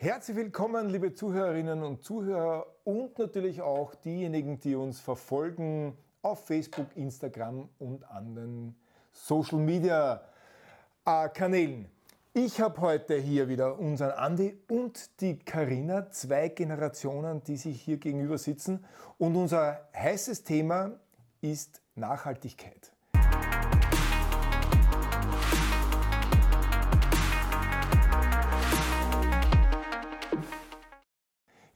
Herzlich willkommen, liebe Zuhörerinnen und Zuhörer und natürlich auch diejenigen, die uns verfolgen auf Facebook, Instagram und anderen Social Media äh, Kanälen. Ich habe heute hier wieder unseren Andi und die Karina, zwei Generationen, die sich hier gegenüber sitzen. Und unser heißes Thema ist Nachhaltigkeit.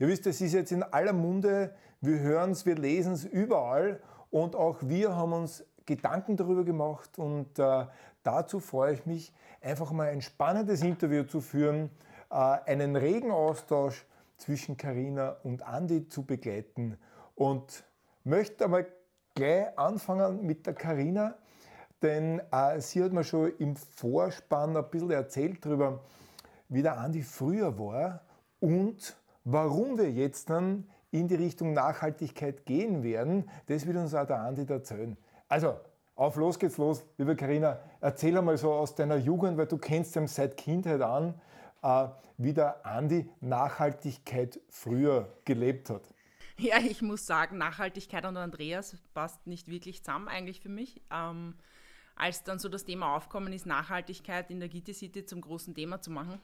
Ihr wisst, es ist jetzt in aller Munde, wir hören es, wir lesen es überall. Und auch wir haben uns Gedanken darüber gemacht. Und äh, dazu freue ich mich, einfach mal ein spannendes Interview zu führen, äh, einen regen Austausch zwischen Karina und Andi zu begleiten. Und möchte einmal gleich anfangen mit der Karina, denn äh, sie hat mir schon im Vorspann ein bisschen erzählt darüber, wie der Andi früher war und Warum wir jetzt dann in die Richtung Nachhaltigkeit gehen werden, das wird uns auch der Andi erzählen. Also, auf los geht's los, liebe Karina. Erzähl einmal so aus deiner Jugend, weil du kennst ihn seit Kindheit an, äh, wie der Andi Nachhaltigkeit früher gelebt hat. Ja, ich muss sagen, Nachhaltigkeit und Andreas passt nicht wirklich zusammen eigentlich für mich. Ähm, als dann so das Thema aufkommen ist, Nachhaltigkeit in der Gitti City zum großen Thema zu machen,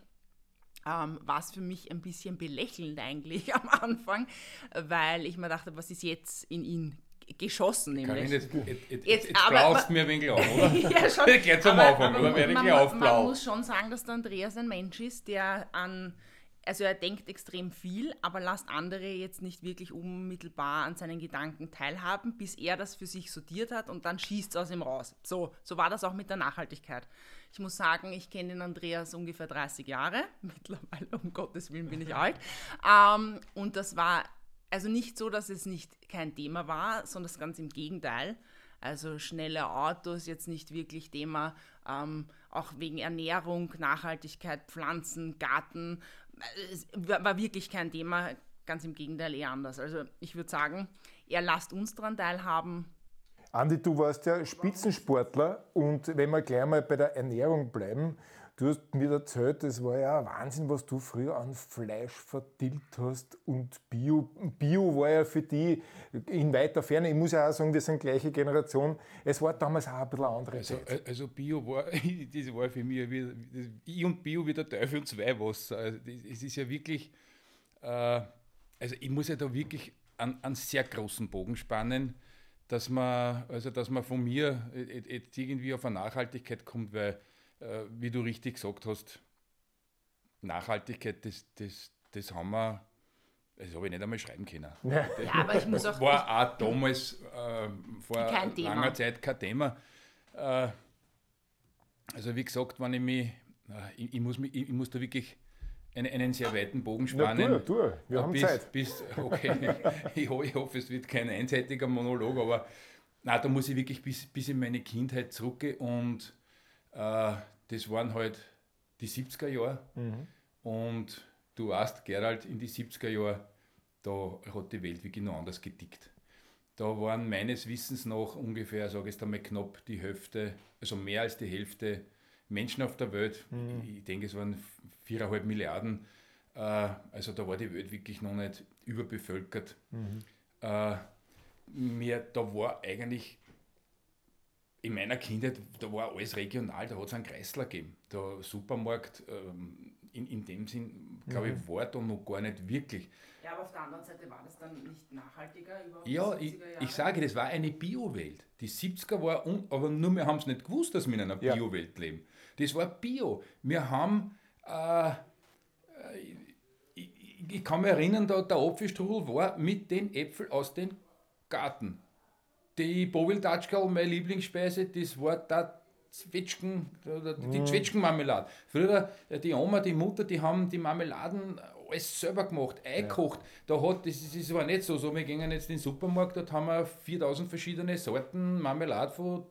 ähm, war es für mich ein bisschen belächelnd eigentlich am Anfang, weil ich mir dachte, was ist jetzt in ihn geschossen nämlich. jetzt, jetzt, jetzt, jetzt blaust mir ein wenig auf, oder? ja, schon. Gleich zum aber, Anfang, oder werde ich aufblau. Man muss schon sagen, dass der Andreas ein Mensch ist, der an also er denkt extrem viel, aber lasst andere jetzt nicht wirklich unmittelbar an seinen Gedanken teilhaben, bis er das für sich sortiert hat und dann schießt es aus ihm raus. So, so war das auch mit der Nachhaltigkeit. Ich muss sagen, ich kenne den Andreas ungefähr 30 Jahre. Mittlerweile, um Gottes Willen, bin ich alt. Ähm, und das war also nicht so, dass es nicht kein Thema war, sondern ganz im Gegenteil. Also schnelle Autos jetzt nicht wirklich Thema, ähm, auch wegen Ernährung, Nachhaltigkeit, Pflanzen, Garten. War wirklich kein Thema, ganz im Gegenteil eher anders. Also ich würde sagen, er lasst uns daran teilhaben, Andi, du warst ja Spitzensportler und wenn wir gleich mal bei der Ernährung bleiben, du hast mir erzählt, das war ja Wahnsinn, was du früher an Fleisch verdillt hast und Bio. Bio war ja für die in weiter Ferne, ich muss ja auch sagen, wir sind gleiche Generation, es war damals auch ein bisschen andere also, Zeit. Also Bio war, das war für mich, wie, ich und Bio wie der Teufel und zwei Wasser. Also es ist ja wirklich, äh, also ich muss ja da wirklich einen, einen sehr großen Bogen spannen, dass man, also dass man von mir jetzt irgendwie auf eine Nachhaltigkeit kommt, weil, wie du richtig gesagt hast, Nachhaltigkeit, das, das, das haben wir, das habe ich nicht einmal schreiben können. Ja, ja aber ich muss auch. War auch damals äh, vor langer Zeit kein Thema. Äh, also, wie gesagt, wenn ich mich, äh, ich, ich, muss mich, ich, ich muss da wirklich einen, einen sehr weiten Bogen spannen. Ja, tu, tu. wir haben bis, Zeit. Bis, okay, ich, ich, hoffe, es wird kein einseitiger Monolog, aber na, da muss ich wirklich bis, bis in meine Kindheit zurückgehen und äh, das waren halt die 70er Jahre mhm. und du weißt, Gerald, in die 70er Jahre, da hat die Welt wirklich noch anders getickt. Da waren meines Wissens noch ungefähr, sage ich jetzt einmal, knapp die Hälfte, also mehr als die Hälfte Menschen auf der Welt. Mhm. Ich, ich denke, es waren viereinhalb Milliarden. Äh, also da war die Welt wirklich noch nicht überbevölkert. Mhm. Äh, mir, da war eigentlich in meiner Kindheit, da war alles regional, da hat es einen Kreisler gegeben. Der Supermarkt, ähm, in, in dem Sinn, glaube ich, mhm. war da noch gar nicht wirklich. Ja, aber auf der anderen Seite war das dann nicht nachhaltiger? Ja, ich, ich, sage, das war eine Bio-Welt. Die 70er war, un, aber nur wir haben es nicht gewusst, dass wir in einer Bio-Welt leben. Das war Bio. Wir haben, äh, ich, ich, kann mich erinnern, da, der Apfelstrudel war mit den Äpfeln aus dem Garten. Die Bovildatschkerl, meine Lieblingsspeise, das war der Zwetschgen, die mm. Zwetschgenmarmelade. Früher, äh, die Oma, die Mutter, die haben die Marmeladen alles selber gemacht, eingekocht. Ja. Da hat, das, das war nicht so, so, wir gingen jetzt in den Supermarkt, dort haben wir 4000 verschiedene Sorten Marmelade von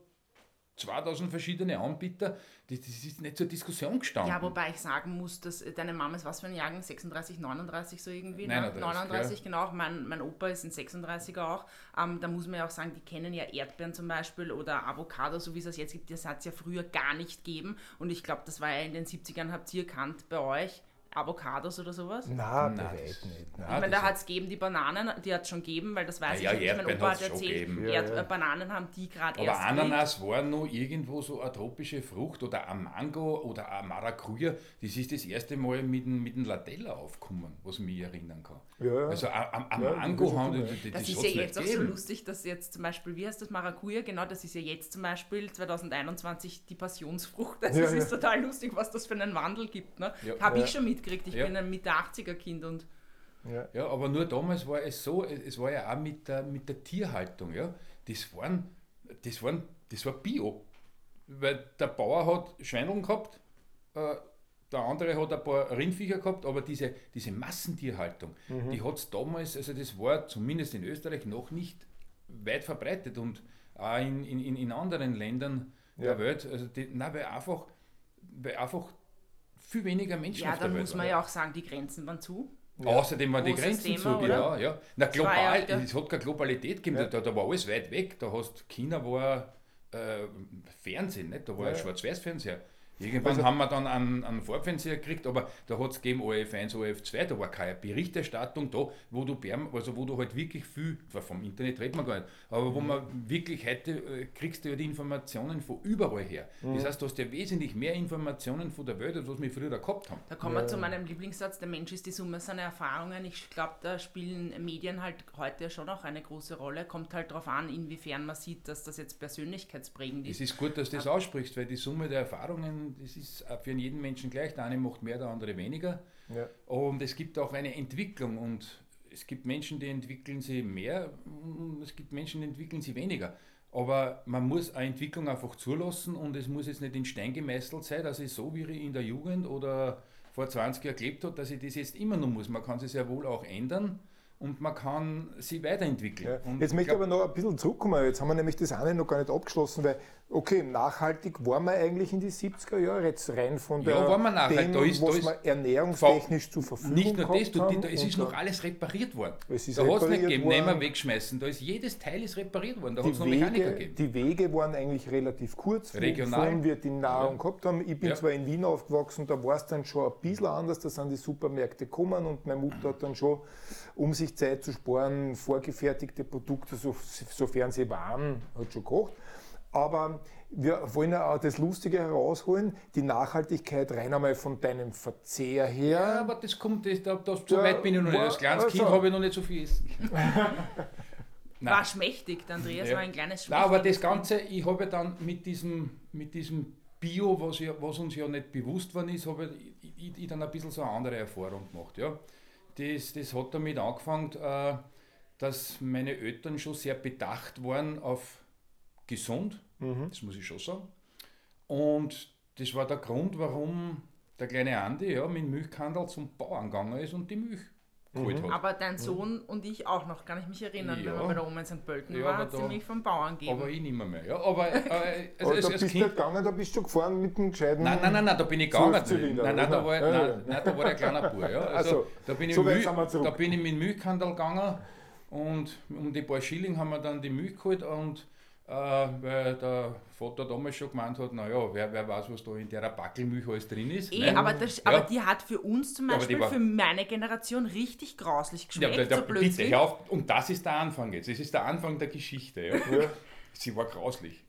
2000 verschiedene Anbieter, das, das, ist nicht zur Diskussion gestanden. Ja, wobei ich sagen muss, dass äh, deine Mama ist was für ein Jahrgang? 36, 39 so irgendwie? 39, 39 ja. genau. Mein, mein Opa ist ein 36er auch. Ähm, da muss man ja auch sagen, die kennen ja Erdbeeren zum Beispiel oder Avocado, so wie es das jetzt gibt. Das hat es ja früher gar nicht gegeben. Und ich glaube, das war ja in den 70ern, habt ihr erkannt bei euch, Avocados oder sowas? Nein, Nein nicht. Nein, ich meine, da hat es gegeben, die Bananen, die hat es schon gegeben, weil das weiß ja, ich ja, nicht. Mein Opa hat erzählt, ja, Erd ja. Bananen haben die gerade erst Aber Ananas war noch irgendwo so eine tropische Frucht oder ein Mango oder ein Maracuja, das ist das erste Mal mit dem, mit dem Latella aufgekommen, was ich mich erinnern kann. Ja, Also ein, ein Mango haben das, das, das ist ja jetzt auch so lustig, dass jetzt zum Beispiel, wie heißt das Maracuja, genau, das ist ja jetzt zum Beispiel 2021 die Passionsfrucht. Also es ist total lustig, was das für einen Wandel gibt. Ne? Habe ich schon mitgekriegt, ich bin ein Mitte 80er Kind und ja. ja, aber nur damals war es so, es war ja auch mit der, mit der Tierhaltung, ja. Das waren, das waren, das war Bio. Weil der Bauer hat Schweineln gehabt, äh, der andere hat ein paar Rindviecher gehabt, aber diese, diese Massentierhaltung, mhm. die hat es damals, also das war zumindest in Österreich noch nicht weit verbreitet und auch in, in, in anderen Ländern ja. der Welt. Also die, nein, weil einfach, weil einfach viel weniger Menschen ja, auf der Welt Ja, dann muss man waren. ja auch sagen, die Grenzen waren zu. Ja. Außerdem waren die Grenzen Thema, zu, ja, ja. Na, global, es hat keine Globalität gegeben, ja. da, da, war alles weit weg. Da hast China war äh, Fernsehen, nicht? da war ja. ein Schwarz-Weiß-Fernseher. Irgendwann also, haben wir dann einen, einen Farbfernseher gekriegt, aber da hat es gegeben ORF1, ORF2, da war keine Berichterstattung da, wo du, also wo du halt wirklich viel, vom Internet redet man gar nicht, aber wo mhm. man wirklich heute äh, kriegst du ja die Informationen von überall her. Mhm. Das heißt, du hast ja wesentlich mehr Informationen von der Welt, als was wir früher gehabt haben. Da kommen wir ja. zu meinem Lieblingssatz, der Mensch ist die Summe seiner Erfahrungen. Ich glaube, da spielen Medien halt heute schon auch eine große Rolle. Kommt halt darauf an, inwiefern man sieht, dass das jetzt persönlichkeitsprägend ist. Es ist gut, dass du das aussprichst, weil die Summe der Erfahrungen das ist für jeden Menschen gleich. Der eine macht mehr, der andere weniger. Ja. Und es gibt auch eine Entwicklung und es gibt Menschen, die entwickeln sie mehr und es gibt Menschen, die entwickeln sie weniger. Aber man muss eine Entwicklung einfach zulassen und es muss jetzt nicht in Stein gemeißelt sein, dass ich so wie in der Jugend oder vor 20 Jahren gelebt habe, dass ich das jetzt immer noch muss. Man kann sich sehr wohl auch ändern und man kann sie weiterentwickeln. Ja. Jetzt möchte ich aber noch ein bisschen zurückkommen. Jetzt haben wir nämlich das eine noch gar nicht abgeschlossen, weil, okay, nachhaltig waren wir eigentlich in die 70er Jahre, jetzt rein von der, ja, waren wir nachhaltig. dem, da ist, was da ist, wir ernährungstechnisch zur Verfügung Nicht nur das, du, die, da, es ist noch alles repariert worden. Es ist da hat es nicht gegeben, nehmen wegschmeißen. Da ist jedes Teil ist repariert worden, da hat es noch Mechaniker gegeben. Die Wege waren eigentlich relativ kurz, Regional. wir die Nahrung ja. gehabt haben. Ich bin ja. zwar in Wien aufgewachsen, da war es dann schon ein bisschen anders, da sind die Supermärkte gekommen und meine Mutter hat dann schon um sich Zeit zu sparen, vorgefertigte Produkte, so, sofern sie waren, hat schon gekocht. Aber wir wollen ja auch das Lustige herausholen, die Nachhaltigkeit rein einmal von deinem Verzehr her. Ja, aber das kommt, das, das, das so weit bin ich noch nicht. Als kleines also. Kind habe ich noch nicht so viel essen. war schmächtig, der Andreas ja. war ein kleines Schmächtig. Nein, aber das Ganze, ich habe dann mit diesem, mit diesem Bio, was, ja, was uns ja nicht bewusst war, ist, habe ich, ich, ich, dann ein bisschen so eine andere Erfahrung gemacht. Ja das, das hat damit angefangen, äh, dass meine Eltern schon sehr bedacht waren auf gesund, mhm. das muss ich schon sagen. Und das war der Grund, warum der kleine Andi ja, mit dem Milchkandel zum Bauern gegangen ist und die Milch geholt mhm. hat. Aber dein Sohn mhm. und ich auch noch, kann ich mich erinnern, ja. wenn wir bei der Oma in St. Pölten ja, war, hat sie mich vom Bauern gegeben. Aber ich nicht mehr, mehr. Ja, aber, äh, also aber da bist kind, du gegangen, da bist du gefahren mit dem gescheiten Nein, nein, nein, nein da bin ich gegangen. Nein, nein, da war, nein, nein, da war der kleine Bub. Ja. Also, also, da, bin ich so Milch, da bin ich mit dem Milchkandel gegangen und um die paar Schilling haben wir dann die Milch geholt und äh, weil der Vater damals schon gemeint hat, naja, wer, wer weiß, was da in der Backelmilch alles drin ist. Eh, aber, das, ja. aber die hat für uns zum Beispiel, war, für meine Generation richtig grauslich geschmeckt, ja, der, der, so bitte, auf, und das ist der Anfang jetzt, das ist der Anfang der Geschichte. Ja. Sie war grauslich.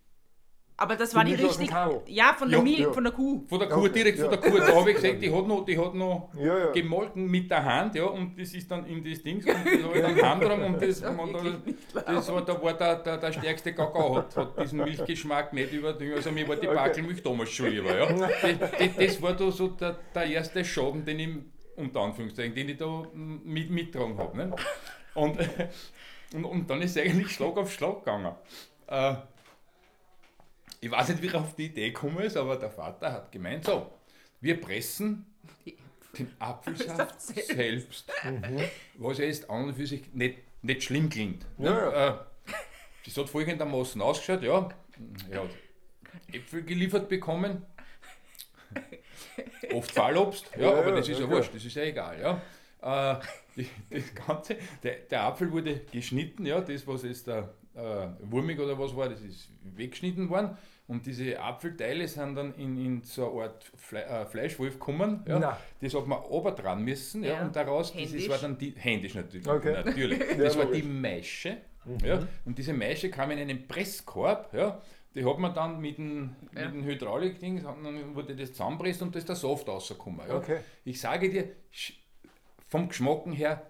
Aber das war die richtig. Ja, von der, ja, ja. von der Kuh. Von der Kuh, okay, direkt ja. von der Kuh. Da habe ich gesehen, die hat noch, die hat noch gemolken mit der Hand, ja, und das ist dann in das Ding, und da habe ich dann Hand und das, und da, das war, da war der, der, der stärkste Kakao, hat, hat diesen Milchgeschmack nicht über, also mir war die Backelmilch damals schon lieber, ja. Das, das, das war da so der, der erste Schaden, den ich, unter Anführungszeichen, den ich da mit, mittragen habe. Ne? Und, und, und dann ist es eigentlich Schlag auf Schlag gegangen. Äh, ich weiß nicht, wie er auf die Idee gekommen ist, aber der Vater hat gemeint, so, wir pressen den Apfelsaft selbst, mhm. was ja jetzt an und für sich nicht, nicht schlimm klingt. Ja, ja. Äh, das hat folgendermaßen ausgeschaut, ja, er hat Äpfel geliefert bekommen, oft Fallobst, ja, ja aber das ist ja, wurscht, das ist ja egal, ja. Äh, die, das Ganze, der, der Apfel wurde geschnitten, ja, das was jetzt der äh, wurmig oder was war, das ist weggeschnitten worden Und diese Apfelteile sind dann in, in so eine Art Fle äh, Fleischwolf gekommen. Ja. Das hat man ober dran müssen. Ja, ja. Und daraus, händisch. das war dann die, händisch natürlich. Okay. natürlich. Das war die Maische. Mhm. Ja. Und diese Maische kam in einen Presskorb. Ja. Die hat man dann mit dem, ja. mit dem Hydraulik-Ding, dann wurde das zusammenpresst und da ist der Saft rausgekommen. Ja. Okay. Ich sage dir, vom Geschmacken her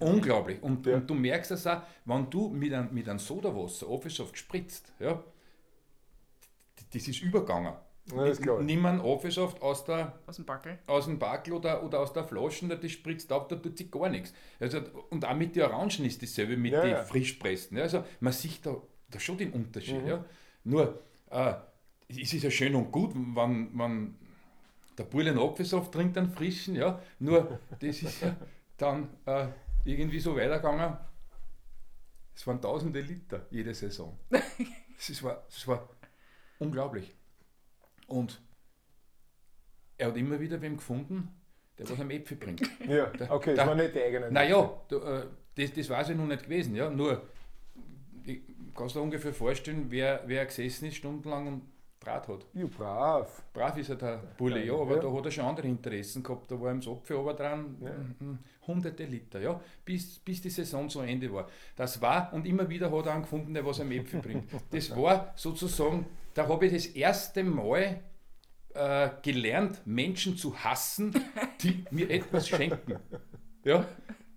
unglaublich. Und, ja. und, du merkst es auch, wenn du mit einem, mit einem Sodawasser Apfelsaft spritzt, ja, das ist übergegangen. Ja, ist Nimm einen Apfelsaft aus, der, aus dem Backel, aus dem Backel oder, oder aus der Flasche, das spritzt auf, da tut sich gar nichts. Also, und auch mit den Orangen ist dasselbe, mit ja, den ja. frischpressen. Also man sieht da, da schon den Unterschied. Mhm. Ja. Nur, äh, es ist ja schön und gut, wenn, wenn der Bulle einen Apfelsaft trinkt, einen frischen, ja. Nur, das ist ja dann äh, irgendwie so weitergegangen. Es waren tausende Liter jede Saison. Es war, es war unglaublich. Und er hat immer wieder wem gefunden, der was am Äpfel bringt. Ja, okay, das war nicht die eigene. Naja, äh, das, das war es ja noch nicht gewesen. Ja. Nur, ich kannst du dir ungefähr vorstellen, wer, wer gesessen ist stundenlang und Draht hat. Ja, brav. Brav ist er der Bulle, ja, aber ja. da hat er schon andere Interessen gehabt. Da war ihm das Apfel aber dran, ja. hunderte Liter, ja, bis, bis die Saison zu Ende war. Das war, und immer wieder hat er einen gefunden, der was Äpfel bringt. Das war sozusagen, da habe ich das erste Mal äh, gelernt, Menschen zu hassen, die mir etwas schenken. Ja,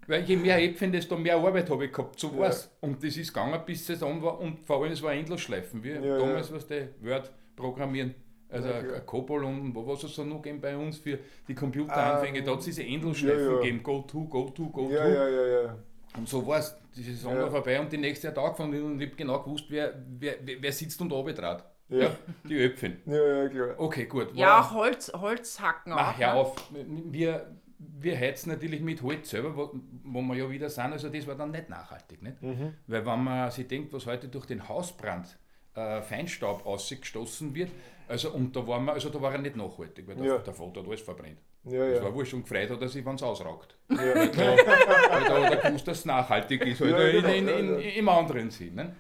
weil je mehr Äpfel, desto mehr Arbeit habe ich gehabt, so war. Ja. Und das ist gegangen, bis Saison war und vor allem es war Endlosschleifen, wie ja, damals, was der Word programmieren. Also ja, Cobol und was es so noch gegeben bei uns für die Computeranfänge, um, da hat es diese Endlosschleifen ja, gegeben, go to, go to, go ja, to. Ja, ja, ja. Und so war es. Die Saison war vorbei und die nächste Tag von und ich habe genau gewusst, wer, wer, wer sitzt und arbeitet. Ja. ja. die Öpfchen. Ja, ja, klar. Okay, gut. Ja, auch Holz, Holzhacken auch. Ach, hör ne? auf. Wir, wir heizen natürlich mit Holz selber, wo, wo wir ja wieder sind, also das war dann nicht nachhaltig. Nicht? Mhm. Weil wenn man sich denkt, was heute durch den Hausbrand äh, Feinstaub ausgestoßen wird. Also, und da war, man, also da war er nicht nachhaltig, weil der, ja. der Vater hat alles verbrennt. Ja, das ja. war wurscht und gefreut hat er sich, wenn es ausraugt. Ja. Weil, da, weil da hat er gewusst, dass es nachhaltig ist, halt ja, in, in, in, im anderen Sinn. Ne?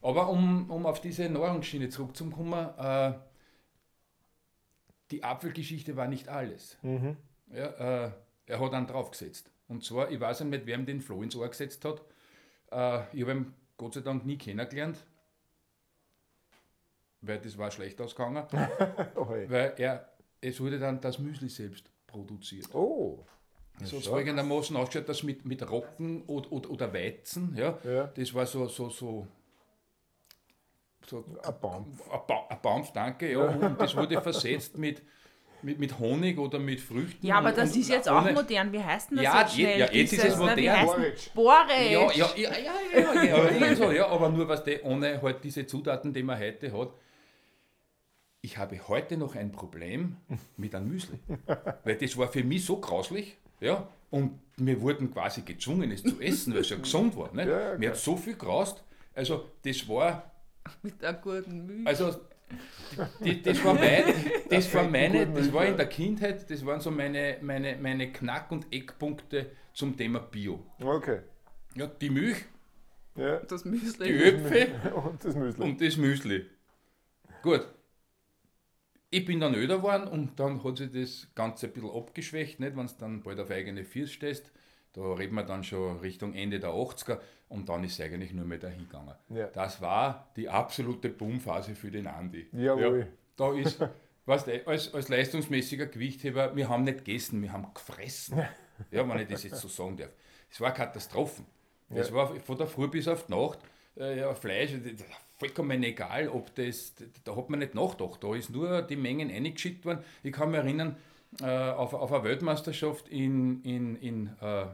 Aber um, um auf diese Nahrungsschiene zurückzukommen, äh, die Apfelgeschichte war nicht alles. Mhm. Ja, äh, er hat einen draufgesetzt. Und zwar, ich weiß nicht, mit wem den Floh ins Ohr gesetzt hat. Äh, ich habe ihn Gott sei Dank nie kennengelernt weil das war schlecht ausgegangen, oh weil er, es wurde dann das Müsli selbst produziert. Oh. So folgendermaßen ausgeschaut, dass mit, mit Rocken oder, oder, oder Weizen, ja, ja, das war so, so, so, so ein Baum. Ein Baum, danke, ja, und das wurde versetzt mit, mit, mit Honig oder mit Früchten. Ja, aber das und, ist jetzt auch modern. Wie heißt denn das ja, jetzt schnell? Ja, jetzt ist es modern. Borage. Ja, ja, ja, ja, ja, ja, ja, so, ja, aber nur was der ohne halt diese Zutaten, die man heute hat, ich habe heute noch ein Problem mit einem Müsli. Weil das war für mich so grauslich. Ja, und wir wurden quasi gezwungen, es zu essen, weil es ja gesund war. Nicht? Ja, ja, mir hat so viel graust. Also, das war. Mit einem guten Müsli. Also, die, das, war mein, das war meine, das war in der Kindheit, das waren so meine, meine, meine Knack- und Eckpunkte zum Thema Bio. Okay. Ja, die Milch, ja. das Müsli. die Öpfe und das Müsli. Und das Müsli. Gut, ich bin dann öder geworden und dann hat sich das Ganze ein bisschen abgeschwächt, nicht? wenn du dann bald auf eigene Füße stehst. Da reden wir dann schon Richtung Ende der 80er und dann ist es eigentlich nur mehr dahin gegangen. Ja. Das war die absolute Boomphase für den Andi. Jawohl. Ja, da ist, weißt du, als, als leistungsmäßiger Gewichtheber, wir haben nicht gegessen, wir haben gefressen. Ja, wenn ich das jetzt so sagen darf. Es war Katastrophen. Es ja. war von der Früh bis auf die Nacht äh, ja, Fleisch, vollkommen egal, ob das, da hat man nicht nachgedacht, da ist nur die Mengen eingeschickt worden. Ich kann mich erinnern, äh, auf, auf eine Weltmeisterschaft in, in, in, äh,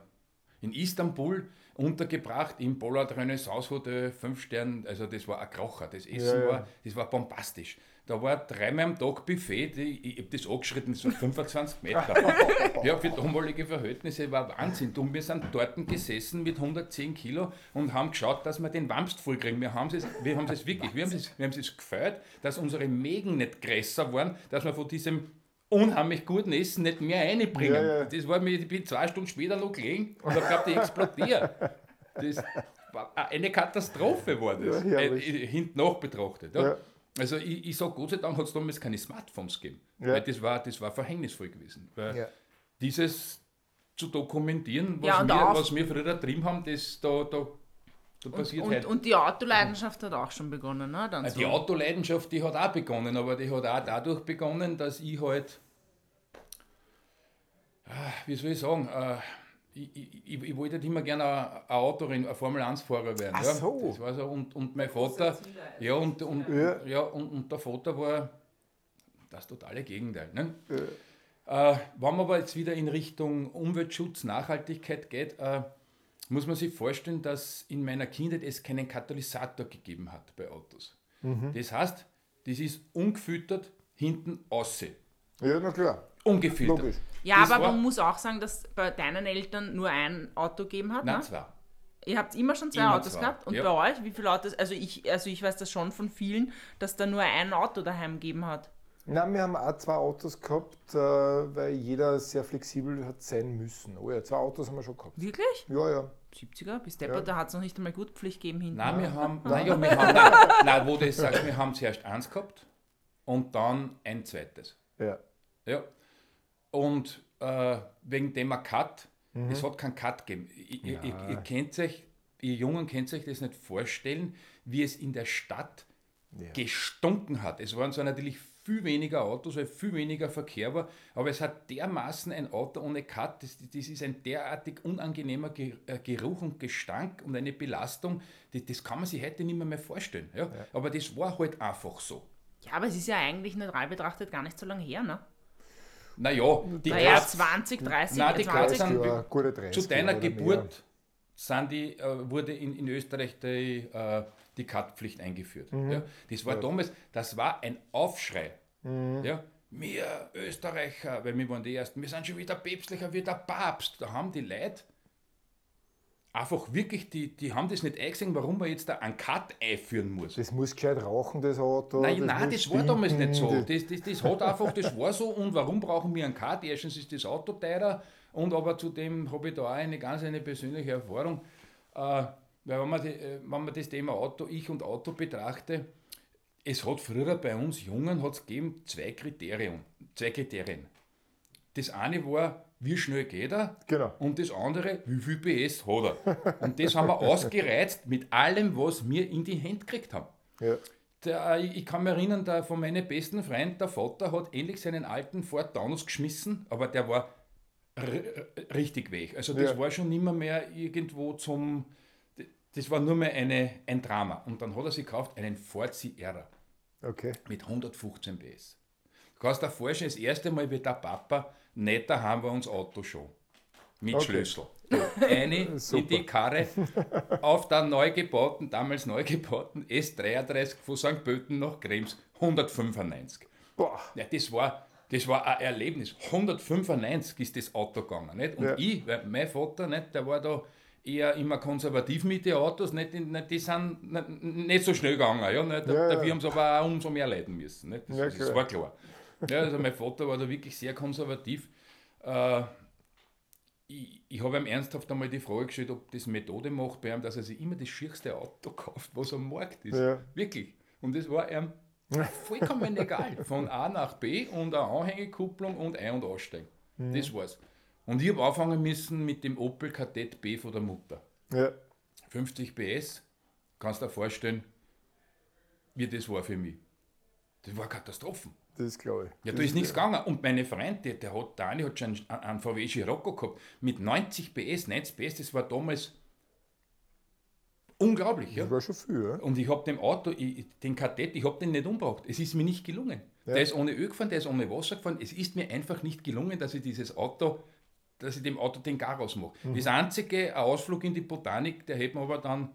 in Istanbul untergebracht im Pollard Renaissance Hotel, fünf Sterne, also das war ein Kracher, das Essen ja, ja. war, das war bombastisch. Da war dreimal am Tag Buffet, die, ich habe das angeschritten, das war 25 Meter. ja, für damalige Verhältnisse war Wahnsinn. Und wir sind dort gesessen mit 110 Kilo und haben geschaut, dass wir den Wamst vollkriegen. Wir haben es, wir haben es wirklich, wir haben es, wir haben es gefällt, dass unsere Mägen nicht größer waren, dass wir von diesem unheimlich guten Essen nicht mehr reinbringen. Ja, ja. Das war mir, ich bin zwei Stunden später noch gelegen und habe geglaubt, ich explodiere. Das war eine Katastrophe war das, ja, äh, hinten nach betrachtet. Ja. Also ich, ich sage, Gott sei Dank hat es damals keine Smartphones gegeben. Ja. Weil das war, das war verhängnisvoll gewesen. Weil ja. dieses zu dokumentieren, was, ja, wir, was wir früher drin haben, das da, da, da passiert und, halt. Und die Autoleidenschaft hat auch schon begonnen, ne? Dann die so. Autoleidenschaft, die hat auch begonnen, aber die hat auch dadurch begonnen, dass ich halt, ah, wie soll ich sagen, äh, ich, ich, ich, wollte halt immer gerne ein Autorin, ein Formel-1-Fahrer werden. Ach so. Ja. Das war so. Und, und mein Vater, ja und, und, ja. ja und, und, der Vater war das totale Gegenteil. Ne? Ja. Äh, wenn man aber jetzt wieder in Richtung Umweltschutz, Nachhaltigkeit geht, äh, muss man sich vorstellen, dass in meiner Kindheit es keinen Katalysator gegeben hat bei Autos. Mhm. Das heißt, das ist ungefüttert hinten aussehen. Ja, na klar. Ungefiltert. Logisch. Ja, das aber man muss auch sagen, dass bei deinen Eltern nur ein Auto gegeben hat. Nein, ne? zwei. Ihr habt immer schon zwei immer Autos zwei. gehabt und ja. bei euch, wie viele Autos? Also ich, also ich weiß das schon von vielen, dass da nur ein Auto daheim gegeben hat. Nein, wir haben auch zwei Autos gehabt, äh, weil jeder sehr flexibel hat sein müssen. Oh ja, zwei Autos haben wir schon gehabt. Wirklich? Ja, ja. 70er? Bis Depper, ja. da hat es noch nicht einmal Gutpflicht gegeben hinten. Nein, wir haben, nein, ja, wir haben nein, nein, wo du sagst, wir haben zuerst eins gehabt und dann ein zweites. Ja. Ja. Und äh, wegen dem Cut, mhm. es hat keinen Cut gegeben. Ihr, ja. ihr, ihr, kennt euch, ihr Jungen könnt euch das nicht vorstellen, wie es in der Stadt ja. gestunken hat. Es waren zwar natürlich viel weniger Autos, weil viel weniger Verkehr war, aber es hat dermaßen ein Auto ohne Cut, das, das ist ein derartig unangenehmer äh, Geruch und Gestank und eine Belastung, das, das kann man sich heute nicht mehr, mehr vorstellen. Ja? ja? Aber das war halt einfach so. Ja, aber es ist ja eigentlich neutral betrachtet gar nicht so lange her, ne? Naja, die naja, 20, 30, nein, die 20 Jahre, gute 30 zu deiner Geburt sind die, äh, wurde in, in Österreich die, äh, die Cut-Pflicht eingeführt. Mhm. Ja? Das war ja. damals, das war ein Aufschrei. Mhm. Ja? Wir Österreicher, weil wir waren die Ersten, wir sind schon wieder päpstlicher wie der Papst. Da haben die Leute einfach wirklich, die, die haben das nicht eingesehen, warum man jetzt da einen Cut einführen muss. Das muss gescheit rauchen, das Auto. Nein, das, nein, das war damals nicht so. Das, das, das hat einfach, das war so. Und warum brauchen wir einen Cut? Erstens ist das Auto teurer und aber zudem habe ich da auch eine ganz eine persönliche Erfahrung. Äh, weil wenn man, die, äh, wenn man das Thema Auto, ich und Auto betrachte, es hat früher bei uns Jungen hat's gegeben zwei Kriterien. Zwei Kriterien. Das eine war, wie schnell geht er? Genau. Und das andere, wie viel PS hat er? Und das haben wir ausgereizt mit allem, was wir in die Hände gekriegt haben. Ja. Der, ich kann mich erinnern, der, von meinem besten Freund, der Vater, hat endlich seinen alten Ford Taunus geschmissen, aber der war richtig weg. Also das ja. war schon nimmer mehr irgendwo zum, das war nur mehr eine, ein Drama. Und dann hat er sich gekauft einen Ford Sierra okay. mit 115 PS. Du kannst dir vorstellen, das erste Mal wird der Papa Netter haben wir uns Auto schon. Mit okay. Schlüssel. Eine in die Karre auf der neu gebauten, damals neu gebauten S33 von St. Pölten nach Krems. 195. Boah. Ja, das war, das war ein Erlebnis. 195 ist das Auto gegangen. Nicht? Und ja. ich, weil mein Vater, nicht, der war da eher immer konservativ mit den Autos, nicht, nicht, die sind nicht, nicht so schnell gegangen. Ja, nicht? Ja, ja. Wir haben es aber auch umso mehr leiden müssen. Nicht? Das, ja, das war klar. Ja, also mein Vater war da wirklich sehr konservativ. Äh, ich, ich habe ihm ernsthaft einmal die Frage gestellt, ob das Methode macht bei ihm, dass er sich immer das schierste Auto kauft, was am Markt ist. Ja. Wirklich. Und das war ihm vollkommen egal. Von A nach B und eine Anhängekupplung und Ein- und Aussteigen. Mhm. Das war's. Und ich habe anfangen müssen mit dem Opel Kadett B von der Mutter. Ja. 50 PS, kannst du dir vorstellen, wie das war für mich. Das war Katastrophen. Das glaube ich. Ja, da ist nichts gegangen. Und meine Freundin, der hat, der eine hat schon einen VW Scirocco gehabt mit 90 PS, 90 PS, das war damals unglaublich. Das ja. war schon viel, ja. Und ich habe dem Auto, ich, den Kadett, ich habe den nicht umgebracht. Es ist mir nicht gelungen. Ja. Der ist ohne Öl gefahren, der ist ohne Wasser gefahren. Es ist mir einfach nicht gelungen, dass ich dieses Auto, dass ich dem Auto den Garaus mache. Mhm. Das einzige, ein Ausflug in die Botanik, der hätte mir aber dann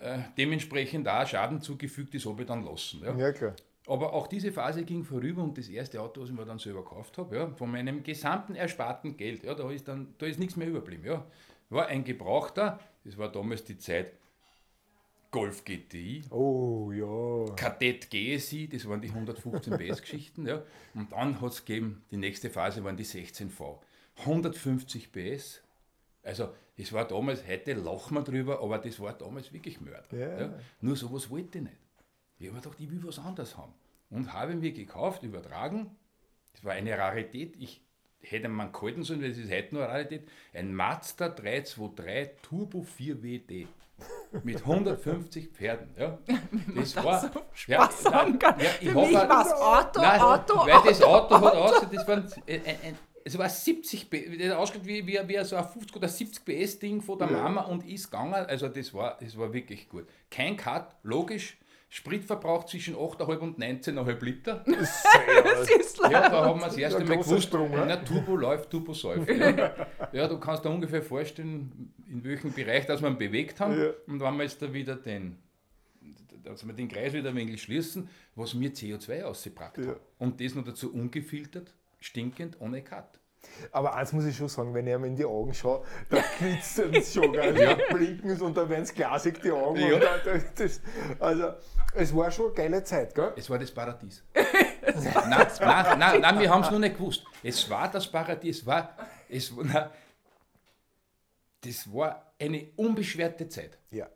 äh, dementsprechend auch Schaden zugefügt, das habe ich dann lassen. Ja, ja klar. Aber auch diese Phase ging vorüber und das erste Auto, was ich mir dann selber gekauft habe, ja, von meinem gesamten ersparten Geld, ja, da ist dann, da ist nichts mehr überblieben. Ja. War ein gebrauchter, das war damals die Zeit Golf GTI. Oh ja. Kadett GSI, das waren die 115 PS-Geschichten. Ja. Und dann hat es gegeben, die nächste Phase waren die 16V. 150 PS. Also, das war damals, heute lachen wir drüber, aber das war damals wirklich Mörder. Yeah. Ja. Nur sowas wollte ich nicht. Ich habe mir gedacht, ich will was anderes haben. Und habe mir gekauft, übertragen. Das war eine Rarität. Ich hätte man gehalten sollen, weil es ist heute nur eine Rarität. Ein Mazda 323 Turbo 4 WD mit 150 Pferden. Ja. Das war so Spaß ja, sagen kann. Ja, ich Für mich war es Auto, nein, Auto, Weil Auto, das Auto, Auto. hat ausgesehen, das waren ein, ein, es war 70 das ausgeschaut wie, wie, wie so ein 50 oder 70 PS Ding von der Mama und ist gegangen. Also das war, das war wirklich gut. Kein Cut, logisch. Spritverbrauch zwischen 8,5 und 19,5 Liter. Das ist ja, da haben wir das erste Mal gewusst, Sprung, na, Turbo läuft, Turbo säuft. Ja. ja, du kannst dir ungefähr vorstellen, in welchem Bereich das wir bewegt haben. Ja. Und wenn wir jetzt da wieder den, dass wir den Kreis wieder ein wenig schließen, was wir CO2 ausgebracht ja. haben. Und das noch dazu ungefiltert, stinkend, ohne Cut. Aber eins muss ich schon sagen, wenn ich ihm in die Augen schaue, da glitzert es schon, also ja. blinken und da werden es glasig die Augen. Ja. Da, das, also, es war schon eine geile Zeit, gell? Es war das Paradies. nein, nein, nein, nein, wir haben es noch nicht gewusst. Es war das Paradies, es war, es, nein, das war eine unbeschwerte Zeit. Ja.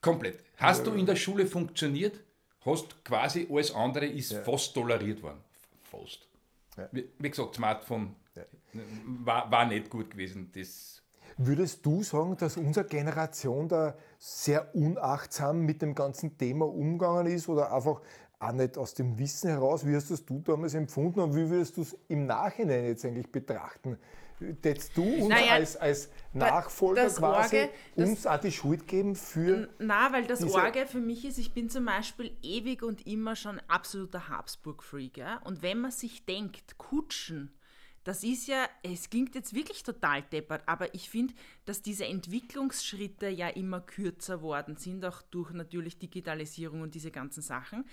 Komplett. Hast ja. du in der Schule funktioniert, hast quasi alles andere ist ja. fast toleriert worden. Fast. Ja. Wie, wie, gesagt, Smartphone war, war nicht gut gewesen. Das Würdest du sagen, dass unsere Generation da sehr unachtsam mit dem ganzen Thema umgegangen ist oder einfach auch nicht aus dem Wissen heraus? Wie hast das du damals empfunden und wie würdest du es im Nachhinein jetzt eigentlich betrachten? Tätst du uns naja, als, als Nachfolger quasi Orge, uns auch die Schuld geben für. Na, weil das Orge für mich ist, ich bin zum Beispiel ewig und immer schon absoluter Habsburg-Freak. Ja? Und wenn man sich denkt, Kutschen, das ist ja, es klingt jetzt wirklich total deppert, aber ich finde, dass diese Entwicklungsschritte ja immer kürzer worden sind, auch durch natürlich Digitalisierung und diese ganzen Sachen.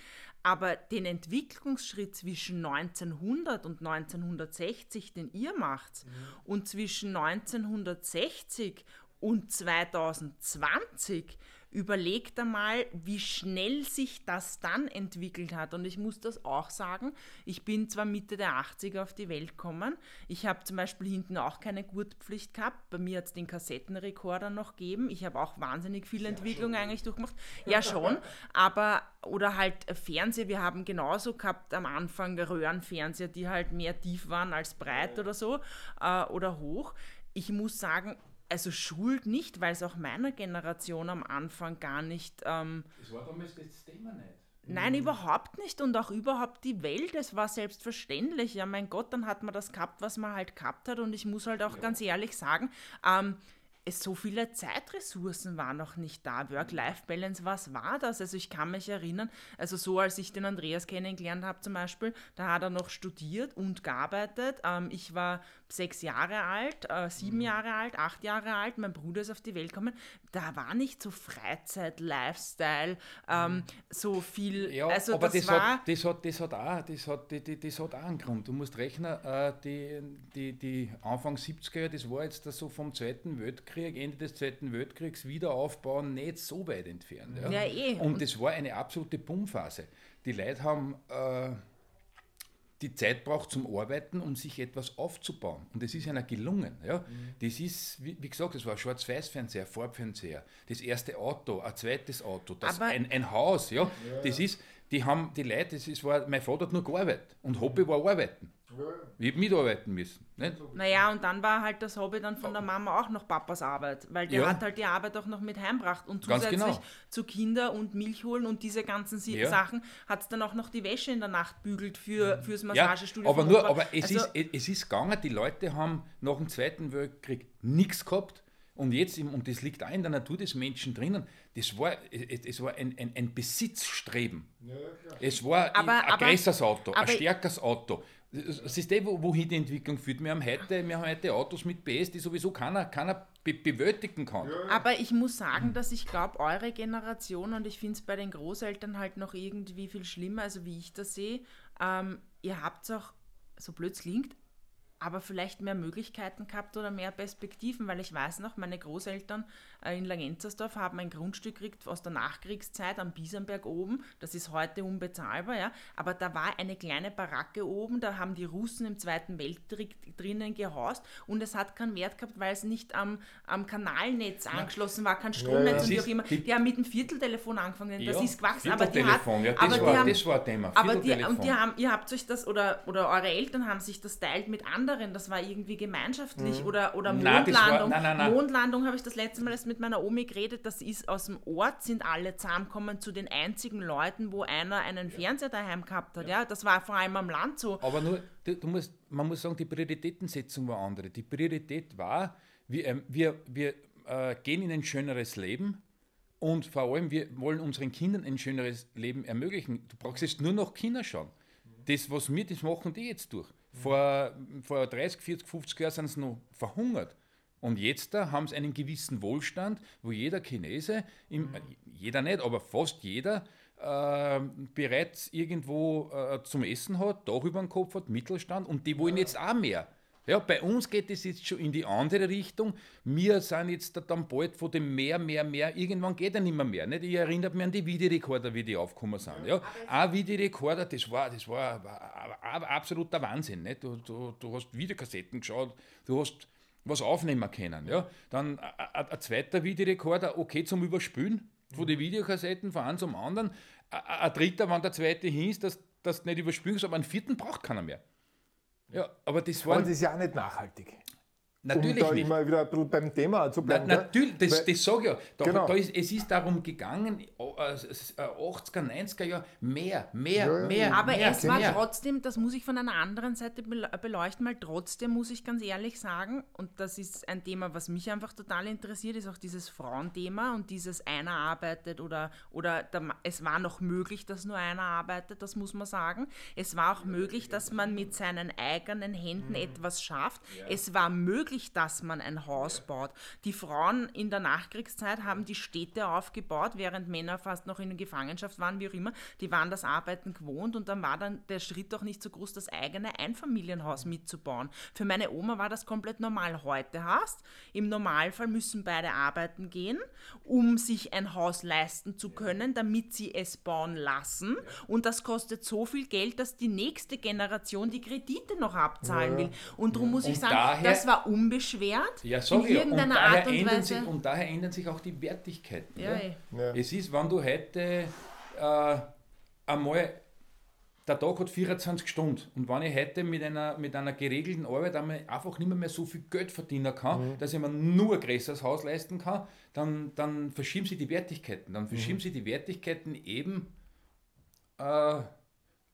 Aber den Entwicklungsschritt zwischen 1900 und 1960, den ihr macht, mhm. und zwischen 1960 und 2020, überlegt einmal, wie schnell sich das dann entwickelt hat. Und ich muss das auch sagen, ich bin zwar Mitte der 80er auf die Welt gekommen, ich habe zum Beispiel hinten auch keine Gurtpflicht gehabt, bei mir hat es den Kassettenrekorder noch gegeben, ich habe auch wahnsinnig viel ja, Entwicklung schon. eigentlich durchgemacht. Ja schon, aber, oder halt Fernseher, wir haben genauso gehabt am Anfang Röhrenfernseher, die halt mehr tief waren als breit oder so, äh, oder hoch. Ich muss sagen, also Schuld nicht, weil es auch meiner Generation am Anfang gar nicht. Ähm, das war damals das Thema nicht. Nein, mhm. überhaupt nicht. Und auch überhaupt die Welt, es war selbstverständlich. Ja, mein Gott, dann hat man das gehabt, was man halt gehabt hat. Und ich muss halt auch ja. ganz ehrlich sagen, ähm, es so viele Zeitressourcen waren noch nicht da. Work-Life-Balance, was war das? Also ich kann mich erinnern, also so als ich den Andreas kennengelernt habe zum Beispiel, da hat er noch studiert und gearbeitet. Ähm, ich war sechs Jahre alt, äh, sieben mhm. Jahre alt, acht Jahre alt, mein Bruder ist auf die Welt gekommen. Da war nicht so Freizeit, Lifestyle, ähm, mhm. so viel. Ja, also aber das, das, war hat, das, hat, das, hat auch, das, hat, das, das hat auch einen Grund. Du musst rechnen, äh, die, die, die Anfang 70er, das war jetzt so vom Zweiten Weltkrieg, Ende des Zweiten Weltkriegs, Wiederaufbauen nicht so weit entfernt. Ja, ja eh. Und das war eine absolute Bummphase. Die Leute haben. Äh, die Zeit braucht zum Arbeiten, um sich etwas aufzubauen. Und das ist einer gelungen. Ja? Mhm. Das ist, wie, wie, gesagt, das war ein Schwarz-Weiß-Fernseher, Farbfernseher, das erste Auto, ein zweites Auto, das ein, ein Haus. Ja? ja? Das ist, die haben die Leute, das ist, war, mein Vater hat nur gearbeitet und Hobby war Arbeiten. Ich habe mitarbeiten müssen. Nicht? Naja, und dann war halt das Hobby dann von der Mama auch noch Papas Arbeit, weil der ja. hat halt die Arbeit auch noch mit heimgebracht und zusätzlich genau. zu Kinder und Milch holen und diese ganzen ja. Sachen hat es dann auch noch die Wäsche in der Nacht bügelt für, fürs Massagestudio. Ja, aber nur, aber es, also, ist, es ist gegangen, die Leute haben nach dem Zweiten Weltkrieg nichts gehabt und jetzt, und das liegt auch in der Natur des Menschen drinnen, das war, es war ein, ein, ein Besitzstreben. Ja, es war aber, ein größeres Auto, ein stärkeres Auto. Das ist das, wohin die Entwicklung führt. Wir haben heute, wir haben heute Autos mit PS, die sowieso keiner, keiner be bewältigen kann. Aber ich muss sagen, dass ich glaube, eure Generation, und ich finde es bei den Großeltern halt noch irgendwie viel schlimmer, also wie ich das sehe, ähm, ihr habt es auch, so blöd es klingt, aber vielleicht mehr Möglichkeiten gehabt oder mehr Perspektiven, weil ich weiß noch, meine Großeltern äh, in Langenzersdorf haben ein Grundstück gekriegt aus der Nachkriegszeit am Biesenberg oben. Das ist heute unbezahlbar, ja. Aber da war eine kleine Baracke oben, da haben die Russen im Zweiten Weltkrieg drinnen gehaust und es hat keinen Wert gehabt, weil es nicht am, am Kanalnetz angeschlossen war, kein Stromnetz ja, und wie auch immer. Die, die, haben mit dem Vierteltelefon angefangen, das ja, ist gewachsen. Aber die hat, ja, das, aber war, die haben, das war Thema. Aber die, und die haben, ihr habt euch das, oder, oder eure Eltern haben sich das teilt mit anderen, das war irgendwie gemeinschaftlich mhm. oder, oder Mondlandung. War, nein, nein. Mondlandung habe ich das letzte Mal erst mit meiner Omi geredet, das ist aus dem Ort, sind alle zusammengekommen zu den einzigen Leuten, wo einer einen ja. Fernseher daheim gehabt hat. Ja. ja. das war vor allem am Land so. Aber nur, du, du musst, man muss sagen, die Prioritätensetzung war andere. Die Priorität war, wir, ähm, wir, wir äh, gehen in ein schöneres Leben. Und vor allem, wir wollen unseren Kindern ein schöneres Leben ermöglichen. Du brauchst jetzt nur noch Kinder schauen. Das, was wir, das machen die jetzt durch. Vor, vor 30, 40, 50 Jahren sind sie noch verhungert. Und jetzt da haben sie einen gewissen Wohlstand, wo jeder Chinese, im, jeder nicht, aber fast jeder, äh, bereits irgendwo äh, zum Essen hat, Dach über dem Kopf hat, Mittelstand und die wollen jetzt auch mehr. Ja, bei uns geht es jetzt schon in die andere Richtung. Wir sind jetzt dann bald von dem mehr, mehr, mehr. Irgendwann geht er nicht mehr mehr. Nicht? Ich erinnere mich an die Videorekorder, wie die aufgekommen sind. Ja, ein Videorekorder, das war, das war, war, war absoluter Wahnsinn. Nicht? Du, du, du hast Videokassetten geschaut, du hast was aufnehmen können. Ja? Dann ein zweiter Videorekorder, okay zum Überspülen von den Videokassetten von einem zum anderen. Ein dritter, wenn der zweite hieß, dass das nicht überspülen kannst, aber einen vierten braucht keiner mehr. Ja, aber das war. Und das ist ja auch nicht nachhaltig. Natürlich um da nicht. immer wieder beim Thema zu bleiben. Na, natürlich, das, das sage ich ja. Da, genau. da ist, es ist darum gegangen, 80er, 90er Jahre, mehr, mehr, ja, mehr. Aber mehr, es war mehr. trotzdem, das muss ich von einer anderen Seite beleuchten, weil trotzdem muss ich ganz ehrlich sagen, und das ist ein Thema, was mich einfach total interessiert, ist auch dieses Frauenthema und dieses einer arbeitet oder, oder der, es war noch möglich, dass nur einer arbeitet, das muss man sagen. Es war auch möglich, dass man mit seinen eigenen Händen mhm. etwas schafft. Ja. Es war möglich, möglich, dass man ein Haus baut. Die Frauen in der Nachkriegszeit haben die Städte aufgebaut, während Männer fast noch in Gefangenschaft waren, wie auch immer. Die waren das Arbeiten gewohnt und dann war dann der Schritt auch nicht so groß, das eigene Einfamilienhaus mitzubauen. Für meine Oma war das komplett normal. Heute hast, im Normalfall müssen beide arbeiten gehen, um sich ein Haus leisten zu können, damit sie es bauen lassen. Und das kostet so viel Geld, dass die nächste Generation die Kredite noch abzahlen will. Und darum muss ich sagen, das war unbeschwert ja, in irgendeiner und Art und Weise. Sich, und daher ändern sich auch die Wertigkeiten. Ja, ja. Eh. ja. Es ist, wenn du heute äh, einmal der Tag hat 24 Stunden und wenn ich heute mit einer, mit einer geregelten Arbeit einfach nicht mehr, mehr so viel Geld verdienen kann, mhm. dass ich mir nur ein größeres Haus leisten kann, dann, dann verschieben sie die Wertigkeiten. Dann verschieben mhm. sie die Wertigkeiten eben äh,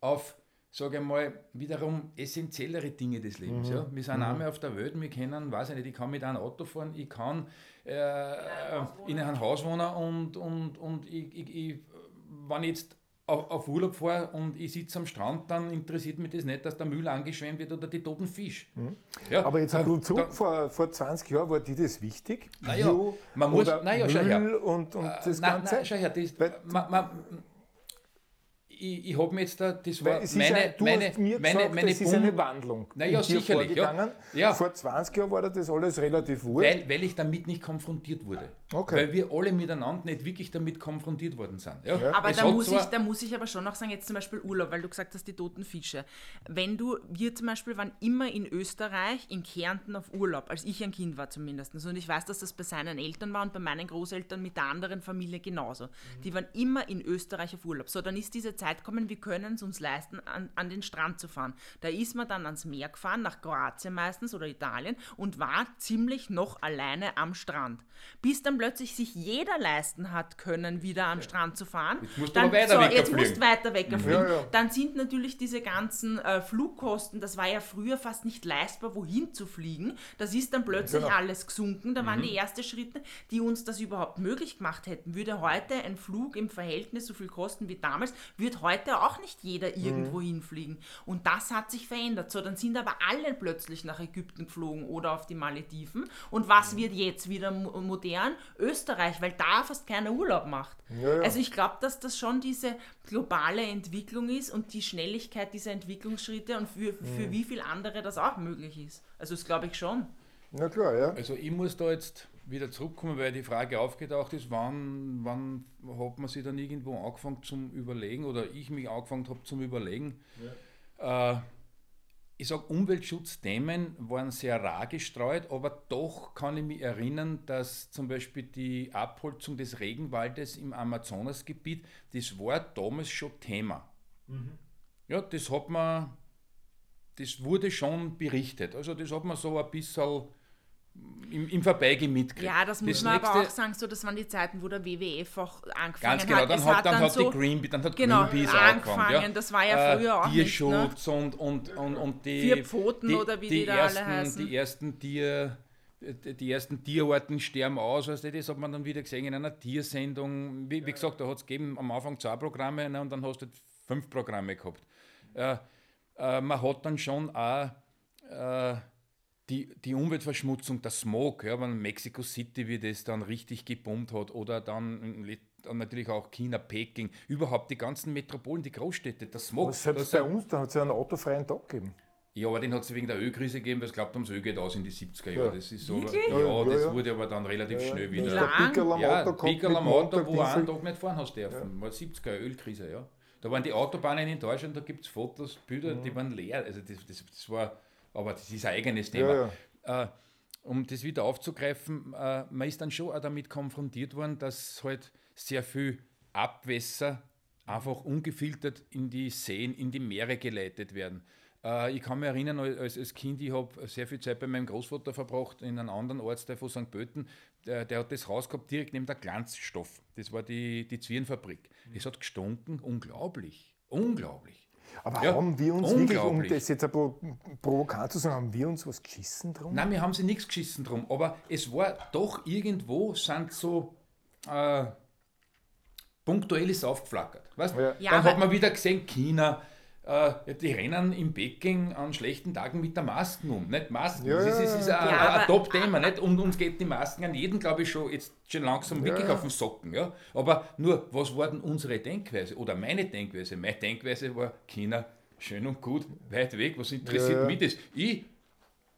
auf sage ich mal, wiederum essentiellere Dinge des Lebens. Mhm. Ja? Wir sind mhm. einmal auf der Welt, wir können, weiß ich nicht, ich kann mit einem Auto fahren, ich kann äh, in einem Haus wohnen und, und, und ich, ich, ich, wenn ich jetzt auf, auf Urlaub fahre und ich sitze am Strand, dann interessiert mich das nicht, dass der Müll angeschwemmt wird oder die toten Fisch. Mhm. Ja, Aber jetzt ein zurück, vor, vor 20 Jahren war dir das wichtig? Naja, man muss, naja, schau her. Und, und das äh, Ganze? Nein, schau her, das, man, man, ich, ich habe mir jetzt da, das war meine, ein, du meine, hast mir meine, gesagt, meine, das ist eine Wandlung. Naja, sicherlich. Ja. ja. Vor 20 Jahren war das alles relativ wurscht. Weil, weil ich damit nicht konfrontiert wurde. Okay. Weil wir alle miteinander nicht wirklich damit konfrontiert worden sind. Ja. ja. Aber da muss, ich, da muss ich aber schon noch sagen, jetzt zum Beispiel Urlaub, weil du gesagt hast, die toten Fische. Wenn du, wir zum Beispiel waren immer in Österreich, in Kärnten auf Urlaub, als ich ein Kind war zumindest. Und ich weiß, dass das bei seinen Eltern war und bei meinen Großeltern mit der anderen Familie genauso. Mhm. Die waren immer in Österreich auf Urlaub. So, dann ist diese Zeit Zeit kommen, wir können es uns leisten, an, an den Strand zu fahren. Da ist man dann ans Meer gefahren, nach Kroatien meistens oder Italien und war ziemlich noch alleine am Strand. Bis dann plötzlich sich jeder leisten hat können, wieder am. Strand zu fahren. Jetzt musst dann, du weiter so, jetzt musst weiter wegfliegen. Ja, ja. Dann sind natürlich diese ganzen äh, Flugkosten, das war ja früher fast nicht leistbar, wohin zu fliegen. Das ist dann plötzlich genau. alles gesunken. Da mhm. waren die ersten Schritte, die uns das überhaupt möglich gemacht hätten. Würde heute ein Flug im Verhältnis so viel kosten wie damals, wird heute auch nicht jeder irgendwo mhm. hinfliegen. Und das hat sich verändert. So, dann sind aber alle plötzlich nach Ägypten geflogen oder auf die Malediven. Und was mhm. wird jetzt wieder modern? Österreich, weil da fast keiner Urlaub macht. Ja, ja. Also ich glaube, dass das schon diese globale Entwicklung ist und die Schnelligkeit dieser Entwicklungsschritte und für, für mhm. wie viele andere das auch möglich ist. Also das glaube ich schon. Na klar, ja. Also ich muss da jetzt wieder zurückkommen, weil die Frage aufgetaucht ist, wann, wann hat man sich dann irgendwo angefangen zum Überlegen oder ich mich angefangen habe zum Überlegen. Ja. Äh, ich sage, Umweltschutzthemen waren sehr rar gestreut, aber doch kann ich mich erinnern, dass zum Beispiel die Abholzung des Regenwaldes im Amazonasgebiet, das war damals schon Thema. Mhm. Ja, das hat man, das wurde schon berichtet. Also das hat man so ein bisschen im, im Vorbeigehen mitkriegt. Ja, das muss das man aber auch sagen, so, das waren die Zeiten, wo der WWF auch angefangen ganz genau, hat. Dann hat, dann, hat so, die Green, dann hat genau, Greenpeace angefangen. Ja. Das war ja äh, früher äh, auch Tierschutz nicht, ne? und, und, und, und die, Vier Pfoten die, oder wie die, die da ersten, alle heißen. Die ersten Tier die ersten Tierarten sterben aus, also das hat man dann wieder gesehen in einer Tiersendung. Wie, wie gesagt, da hat es gegeben am Anfang zwei Programme ne, und dann hast du fünf Programme gehabt. Äh, äh, man hat dann schon auch äh, die, die Umweltverschmutzung, der Smog, ja, wenn Mexico City, wie das dann richtig gebombt hat, oder dann natürlich auch China, Peking, überhaupt die ganzen Metropolen, die Großstädte, der Smog. Aber selbst bei uns, da hat es ja einen autofreien Tag gegeben. Ja, aber den hat es wegen der Ölkrise gegeben, weil es glaubt, ums Öl geht aus in die 70er Jahre. Ja. Das ist so, ja, ja, das wurde aber dann relativ ja, schnell wieder. Der Pickel am Auto, wo du einen Tag nicht fahren hast dürfen. War 70er Ölkrise, ja. Da waren die Autobahnen in Deutschland, da gibt es Fotos, Bilder, mhm. die waren leer. Also das, das, das war aber das ist ein eigenes Thema. Ja. Äh, um das wieder aufzugreifen, äh, man ist dann schon auch damit konfrontiert worden, dass halt sehr viel Abwässer einfach ungefiltert in die Seen, in die Meere geleitet werden. Äh, ich kann mich erinnern, als, als Kind, ich habe sehr viel Zeit bei meinem Großvater verbracht in einem anderen Ortsteil von St. Pölten. Der, der, hat das Haus gehabt direkt neben der Glanzstoff. Das war die, die Zwirnfabrik. Es hat gestunken, unglaublich. Unglaublich. Aber ja, haben wir uns wirklich, um das jetzt ein bisschen provokant zu sagen, haben wir uns was geschissen drum? Nein, wir haben sie nichts geschissen drum. Aber es war doch irgendwo, sind so äh, punktuelles aufgeflackert. Weißt? Ja. Ja, Dann hat man wieder gesehen, China, äh, die rennen im Peking an schlechten Tagen mit der Masken um. Nicht Masken, ja, das ist, ist ein, ja, ein Top-Thema. Nicht? Und uns geht die Masken an jeden, glaube ich, schon jetzt schon langsam ja. wirklich auf den Socken. Ja? Aber nur, was war denn unsere Denkweise oder meine Denkweise? Meine Denkweise war China schön und gut, weit weg. Was interessiert mich das? Ich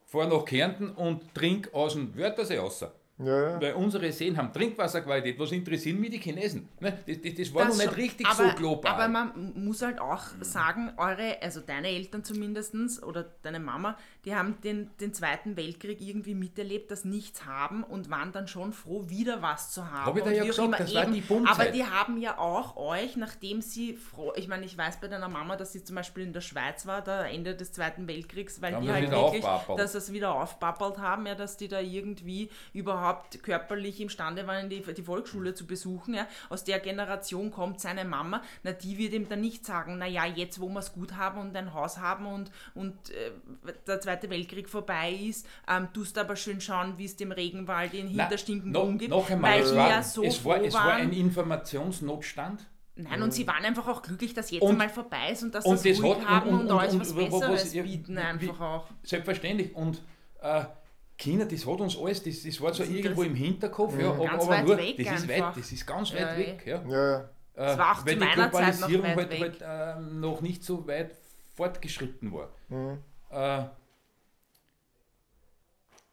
fahre nach Kärnten und trinke aus dem Wörthersee raus. Ja, ja. Weil unsere Seen haben Trinkwasserqualität. Was interessieren mich die Chinesen? Ne? Das, das, das war das noch nicht richtig aber, so global. Aber man muss halt auch sagen, eure, also deine Eltern zumindest oder deine Mama, die haben den, den Zweiten Weltkrieg irgendwie miterlebt, das nichts haben und waren dann schon froh, wieder was zu haben. Habe ich da ja gesagt, das eben, war die Boomzeit. Aber die haben ja auch euch, nachdem sie froh, ich meine, ich weiß bei deiner Mama, dass sie zum Beispiel in der Schweiz war, da Ende des Zweiten Weltkriegs, weil die halt wirklich, dass sie es wieder aufpappelt haben, ja, dass die da irgendwie überhaupt überhaupt körperlich imstande waren, die, die Volksschule zu besuchen. Ja. Aus der Generation kommt seine Mama, na die wird ihm dann nicht sagen, naja, jetzt wo wir es gut haben und ein Haus haben und, und äh, der Zweite Weltkrieg vorbei ist, ähm, tust aber schön schauen, wie es dem Regenwald in Hinterstinkenbrunn geht. Noch einmal, weil es, war, ja so es, war, es war ein Informationsnotstand. Nein, und sie waren einfach auch glücklich, dass jetzt und, einmal vorbei ist und dass sie es ruhig haben und, und, und, und, was Besseres bieten einfach auch. Selbstverständlich. Und äh, China, das hat uns alles, das, das war zwar irgendwo im Hinterkopf, ja, aber, aber nur, das ist weit, das ist ganz weit ja, weg. Ja. Ja. Äh, das war auch weil die Globalisierung halt, halt äh, noch nicht so weit fortgeschritten war. Mhm. Äh,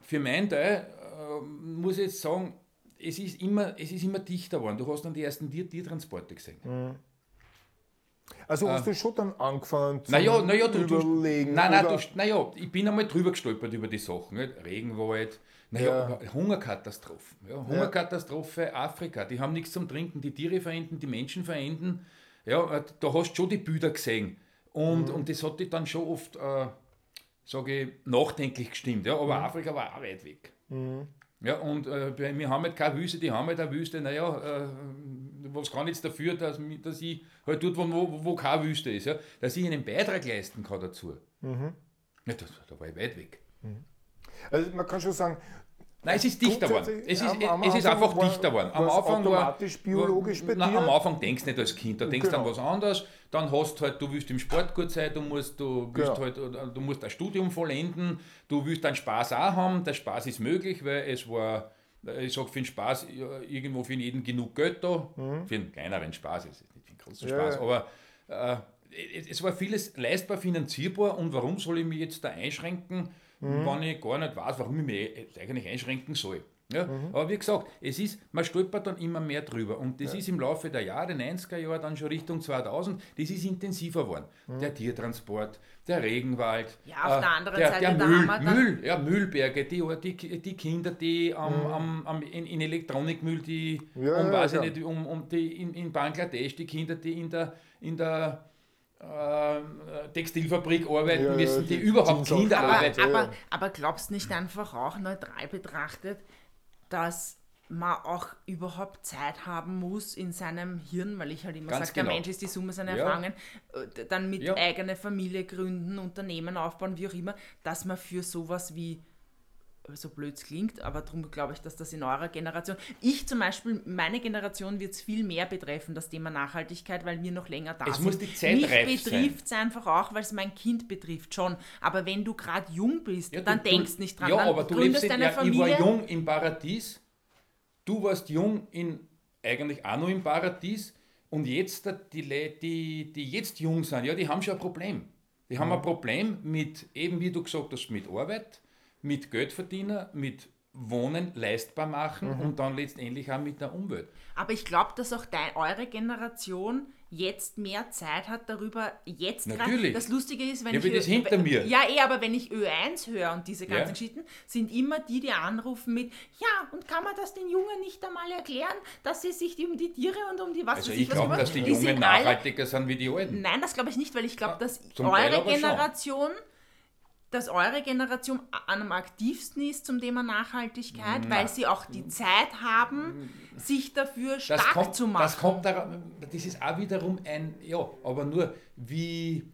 für meinen Teil äh, muss ich jetzt sagen, es ist immer, es ist immer dichter geworden. Du hast dann die ersten Tiertransporte gesehen. Mhm. Also hast äh, du schon dann angefangen zu naja, naja, du, überlegen? nein, nein, du, naja, ich bin einmal drüber gestolpert über die Sachen. Nicht? Regenwald, naja, ja. Hungerkatastrophen. Ja, Hungerkatastrophe ja. Afrika, die haben nichts zum Trinken, die Tiere verenden, die Menschen verenden. Ja, äh, da hast du schon die Bilder gesehen. Und, mhm. und das hat dich dann schon oft, äh, sage ich, nachdenklich gestimmt. Ja, aber mhm. Afrika war auch weit weg. Mhm. Ja, und äh, wir haben halt keine Wüste, die haben halt eine Wüste, naja, äh, was kann jetzt dafür, dass, dass ich halt dort, wo, wo keine Wüste ist, ja, dass ich einen Beitrag leisten kann dazu. Mhm. Ja, das, da war ich weit weg. Mhm. Also man kann schon sagen, Nein, es ist dichter geworden. Es ist, am, am es ist einfach war, dichter geworden. Am Anfang automatisch war, biologisch bei nein, Am Anfang denkst du nicht als Kind, da denkst du genau. an was anderes. Dann hast du halt, du willst im Sport gut sein, du musst, du willst genau. halt, du musst ein Studium vollenden, du willst einen Spaß auch haben. Der Spaß ist möglich, weil es war, ich sage für den Spaß irgendwo für jeden genug Geld da. Mhm. Für einen kleineren Spaß, ist nicht für einen großen ja, Spaß, aber äh, es war vieles leistbar, finanzierbar und warum soll ich mich jetzt da einschränken? mhm. wenn ich gar nicht weiß, warum ich mich eigentlich einschränken soll. Ja? Mhm. Aber wie gesagt, es ist, man stolpert dann immer mehr drüber. Und das ja. ist im Laufe der Jahre, 90er Jahre, dann schon Richtung 2000, das ist intensiver geworden. Mhm. Der Tiertransport, der Regenwald. Ja, auf äh, der anderen der, Seite der Müll, Müll, ja, Müllberge, die, die, die Kinder, die am, mhm. am, am, in, in Elektronikmüll, die, ja, um, weiß ich nicht, um, um die in, in Bangladesch, die Kinder, die in der, in der äh, Textilfabrik arbeiten ja, müssen, die, die überhaupt Kinder aber, arbeiten. Aber, aber glaubst du nicht einfach auch neutral betrachtet, dass man auch überhaupt Zeit haben muss in seinem Hirn, weil ich halt immer sage, genau. der Mensch ist die Summe seiner ja. Erfahrungen, äh, dann mit ja. eigene Familie gründen, Unternehmen aufbauen, wie auch immer, dass man für sowas wie so blöd es klingt, aber darum glaube ich, dass das in eurer Generation, ich zum Beispiel, meine Generation wird es viel mehr betreffen, das Thema Nachhaltigkeit, weil wir noch länger da es sind. Muss die Zeit Mich betrifft es einfach auch, weil es mein Kind betrifft schon. Aber wenn du gerade jung bist, ja, dann du, denkst du nicht dran. Ja, aber du lebst in, deine ja, Familie. Ich war jung im Paradies, du warst jung in, eigentlich auch noch im Paradies und jetzt die, die, die jetzt jung sind, ja, die haben schon ein Problem. Die haben mhm. ein Problem mit, eben wie du gesagt hast, mit Arbeit, mit Geld verdienen, mit Wohnen leistbar machen mhm. und dann letztendlich auch mit der Umwelt. Aber ich glaube, dass auch dein, eure Generation jetzt mehr Zeit hat darüber, jetzt gerade. Das Lustige ist, wenn ja, ich. das hinter mir. Ja, eh, aber wenn ich Ö1 höre und diese ganzen ja. Geschichten, sind immer die, die anrufen mit, ja, und kann man das den Jungen nicht einmal erklären, dass sie sich um die Tiere und um die was Also ich glaube, dass die, die Jungen nachhaltiger alle, sind wie die Alten. Nein, das glaube ich nicht, weil ich glaube, dass ja, eure Generation. Schon dass eure Generation am aktivsten ist zum Thema Nachhaltigkeit, Na. weil sie auch die Zeit haben, sich dafür stark kommt, zu machen. Das kommt daran, das ist auch wiederum ein, ja, aber nur wie.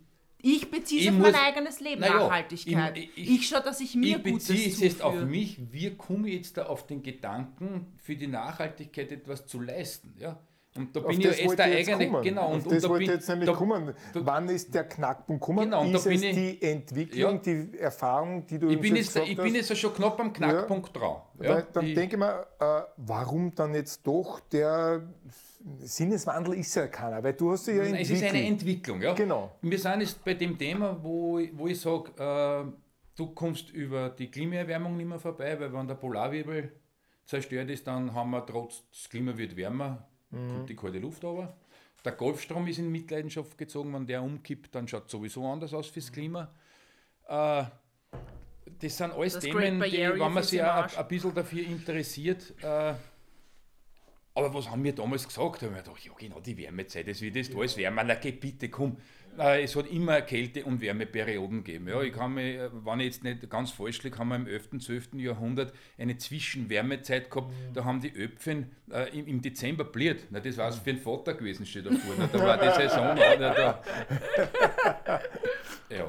Ich beziehe es auf mein eigenes Leben, ja, Nachhaltigkeit. Ich, ich, ich schaue, dass ich mir ich Gutes beziehe es jetzt auf mich, wie komme ich jetzt da auf den Gedanken, für die Nachhaltigkeit etwas zu leisten. Ja? Und da bin ich jetzt der eigene, kommen. genau. Und, Auf das und wollte ich jetzt nämlich da, kommen. Da, Wann ist der Knackpunkt kommen? Genau, und ist da bin es ich, die Entwicklung, ja, die Erfahrung, die du ich bin jetzt, Ich bin jetzt schon knapp am Knackpunkt ja, dran. Ja, dann ich, denke ich mir, äh, warum dann jetzt doch der Sinneswandel ist ja keiner, weil du hast ja entwickelt. Es ist eine Entwicklung, ja. Genau. Wir sind jetzt bei dem Thema, wo, wo ich sage, äh, du kommst über die Klimaerwärmung nicht mehr vorbei, weil wenn der Polarwirbel zerstört ist, dann haben wir trotz, das Klima wird wärmer, mhm. kommt die kalte Luft aber. Der Golfstrom ist in Mitleidenschaft gezogen, wenn der umkippt, dann schaut es sowieso anders aus fürs Klima. Äh, das sind alles das Themen, die, wenn man sich ein, ein bisschen dafür interessiert, äh, aber was haben wir damals gesagt? Da haben wir gedacht, ja genau, die Wärmezeit, es wird jetzt alles wärmer. Na geh bitte, komm. Äh, es hat immer Kälte- und Wärmeperioden gegeben. Ja, ich kann mich, äh, wenn ich jetzt nicht ganz falsch liege, haben wir im 11., 12. Jahrhundert eine Zwischenwärmezeit gehabt. Mhm. Da haben die Öpfen äh, im, im, Dezember bliert. Na, das war es für den Vater gewesen, steht da vorne. Da war die Saison. Na, da. Ja.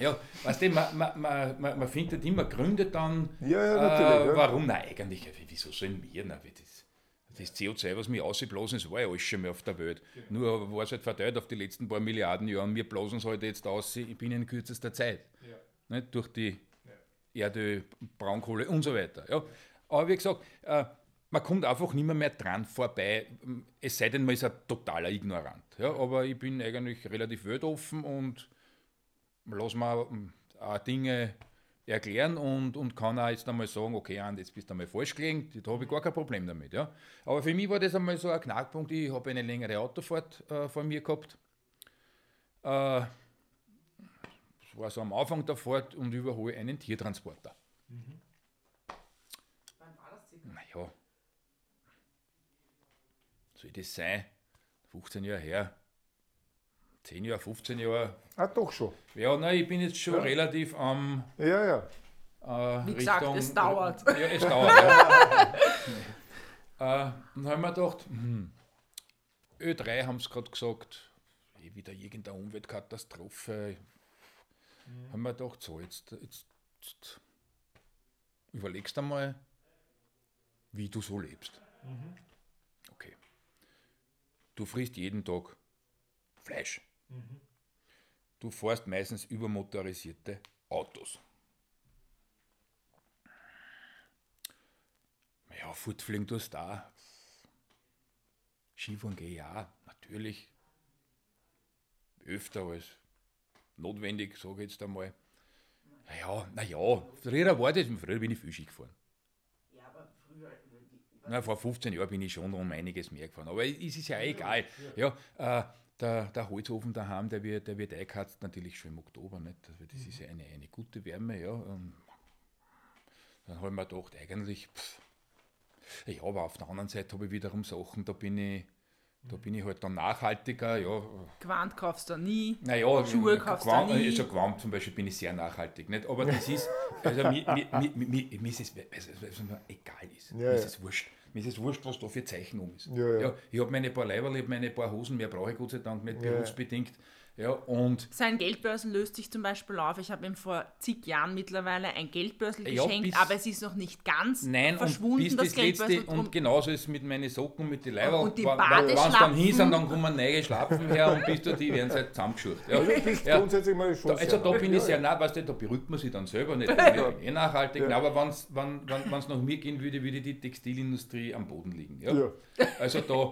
Ja, weißt du, man, man, man, man findet immer Gründe dann, ja, ja, äh, warum, nein, eigentlich, wieso sollen wir, na, das, das CO2, was wir ausblasen, das war ja alles schon mehr auf der Welt. Genau. Nur war es halt verteilt auf die letzten paar Milliarden Jahre und wir blasen es halt jetzt aus binnen kürzester Zeit. Ja. Nicht? Durch die ja. Erde, Braunkohle und so weiter. Ja. Aber wie gesagt, äh, man kommt einfach nicht mehr, mehr dran vorbei, es sei denn, man ist ein totaler Ignorant. Ja. Aber ich bin eigentlich relativ weltoffen und lasse mir auch Dinge erklären und, und kann auch jetzt einmal sagen, okay, Andi, jetzt bist du einmal falsch gelegen, da habe ich gar kein Problem damit. Ja. Aber für mich war das einmal so ein Knackpunkt, ich habe eine längere Autofahrt äh, vor mir gehabt. Äh, das war so am Anfang der Fahrt und überhole einen Tiertransporter. Mhm. Naja, soll das sein? 15 Jahre her, 10 Jahre, 15 Jahre. Ah, doch schon. Ja, nein, ich bin jetzt schon ja. relativ am. Ähm, ja, ja. Äh, Wie gesagt, Richtung, es dauert. Ja, es dauert. ja. äh, dann haben wir gedacht, hm, Ö3 haben sie gerade gesagt, eh wieder irgendeine Umweltkatastrophe. Mhm. Haben wir gedacht, so, jetzt, jetzt, jetzt überlegst einmal, wie du so lebst. Mhm. Okay. Du frisst jeden Tag Fleisch. Mhm. Du fährst meistens übermotorisierte Autos. Ja, fortfliegen tust du da. Skifahren gehe ich auch, natürlich. Öfter als notwendig, sage ich jetzt einmal. Naja, naja, früher war das, früher bin ich viel Ski gefahren. Ja, aber früher. Na, vor 15 Jahren bin ich schon um einiges mehr gefahren. Aber es ist ja egal. Ja, äh, der, der Holzofen daheim, der wird, der wird eingeheizt natürlich schon im Oktober. Nicht? Also das ist ja eine, eine gute Wärme. Ja. Dann habe ich mir gedacht, eigentlich, pff, ja, aber auf der anderen Seite habe ich wiederum Sachen, da bin ich, da bin ich halt dann nachhaltiger. Ja. Gewand kaufst du nie, naja, Schuhe kaufst du nie. Also Gewand zum Beispiel bin ich sehr nachhaltig. Nicht? Aber das ist, also mir, mir, mir, mir, mir ist es, weil es mir egal ist. Ja, mir ist es wurscht. Mir ist es wurscht, was da für Zeichen um ist. Ja, ja. ja ich habe meine paar Leiber, ich habe meine paar Hosen, mehr brauche ich Gott sei Dank nicht berufsbedingt. Ja, und Sein Geldbörsen löst sich zum Beispiel auf. Ich habe ihm vor zig Jahren mittlerweile ein Geldbörsel ja, geschenkt, aber es ist noch nicht ganz nein, verschwunden, und bis das, das Letzte, Und genauso ist es mit meinen Socken, mit den Leiber. Und die Wenn es dann hin sind, dann kommen neue Schlapfen her und bis du die werden halt zusammengeschurrt. Ja. Also, ja. grundsätzlich mal schon da, Also da bin ich sehr nah, weißt du, da beruhigt man sich dann selber nicht. Ich eh nachhaltig, aber wenn es nach mir gehen würde, würde die Textilindustrie am Boden liegen. Ja? Also da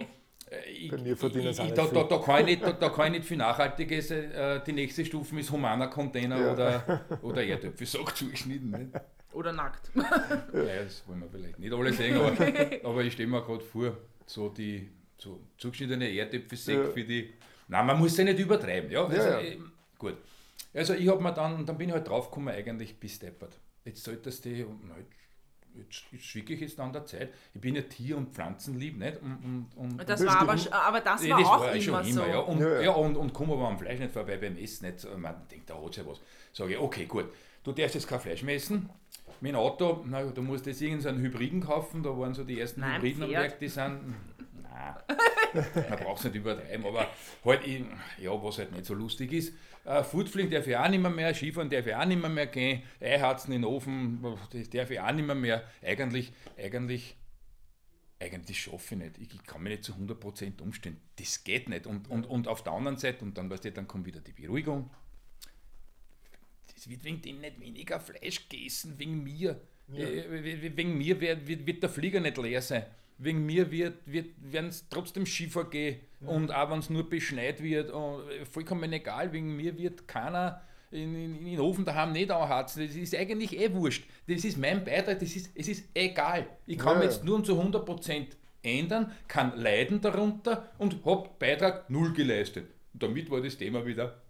ich, ich, ich, da, da, da, kann ich nicht, da, da kann ich nicht viel Nachhaltiges. Äh, die nächste Stufe ist humaner Container ja. oder, oder Erdöpfelsack zugeschnitten. Nicht? Oder nackt. ja, das wollen wir vielleicht nicht alle sehen, aber, aber ich stelle mir gerade vor, so die so zugeschnittene Erdäpfelsäcke ja. für die. Nein, man muss ja nicht übertreiben. Ja? Also, ja, äh, gut. Also ich habe mir dann, dann bin ich halt draufgekommen, eigentlich bis deppert. Jetzt solltest du, jetzt, jetzt wirklich jetzt an der Zeit. Ich bin ja Tier- und Pflanzenlieb, nicht? Und, und, und das war aber, aber das war das auch war immer so. ja. Und, ja, ja. ja und, und komme aber am Fleisch nicht vorbei beim Essen. Nicht. Man denkt, da hat es ja was. Sage ich, okay, gut, du darfst jetzt kein Fleisch mehr essen. Mein Auto, na, du musst jetzt irgendeinen Hybriden kaufen, da waren so die ersten Nein, Hybriden Pferd. am Werk, die sind, man braucht es nicht übertreiben, aber halt, ja, was halt nicht so lustig ist. Äh, Foodfling darf ich auch nicht mehr, mehr, Skifahren darf ich auch nicht mehr, mehr gehen, Eiharzen in den Ofen, das darf ich auch nicht mehr. mehr. Eigentlich, eigentlich, eigentlich schaffe ich nicht. Ich kann mich nicht zu 100% umstellen. Das geht nicht. Und, und, und auf der anderen Seite, und dann, weißt du, dann kommt wieder die Beruhigung. Es wird wegen dem nicht weniger Fleisch gegessen, wegen mir. Ja. Äh, wegen mir wird, wird der Flieger nicht leer sein wegen mir wird, wird, werden es trotzdem Skifahren gehen mhm. und auch wenn es nur beschneit wird, äh, vollkommen egal, wegen mir wird keiner in, in, in den Ofen daheim nicht anhatzen. Das ist eigentlich eh wurscht. Das ist mein Beitrag, das ist, es ist egal. Ich kann ja. jetzt nur zu 100% ändern, kann leiden darunter und habe Beitrag null geleistet. Und damit war das Thema wieder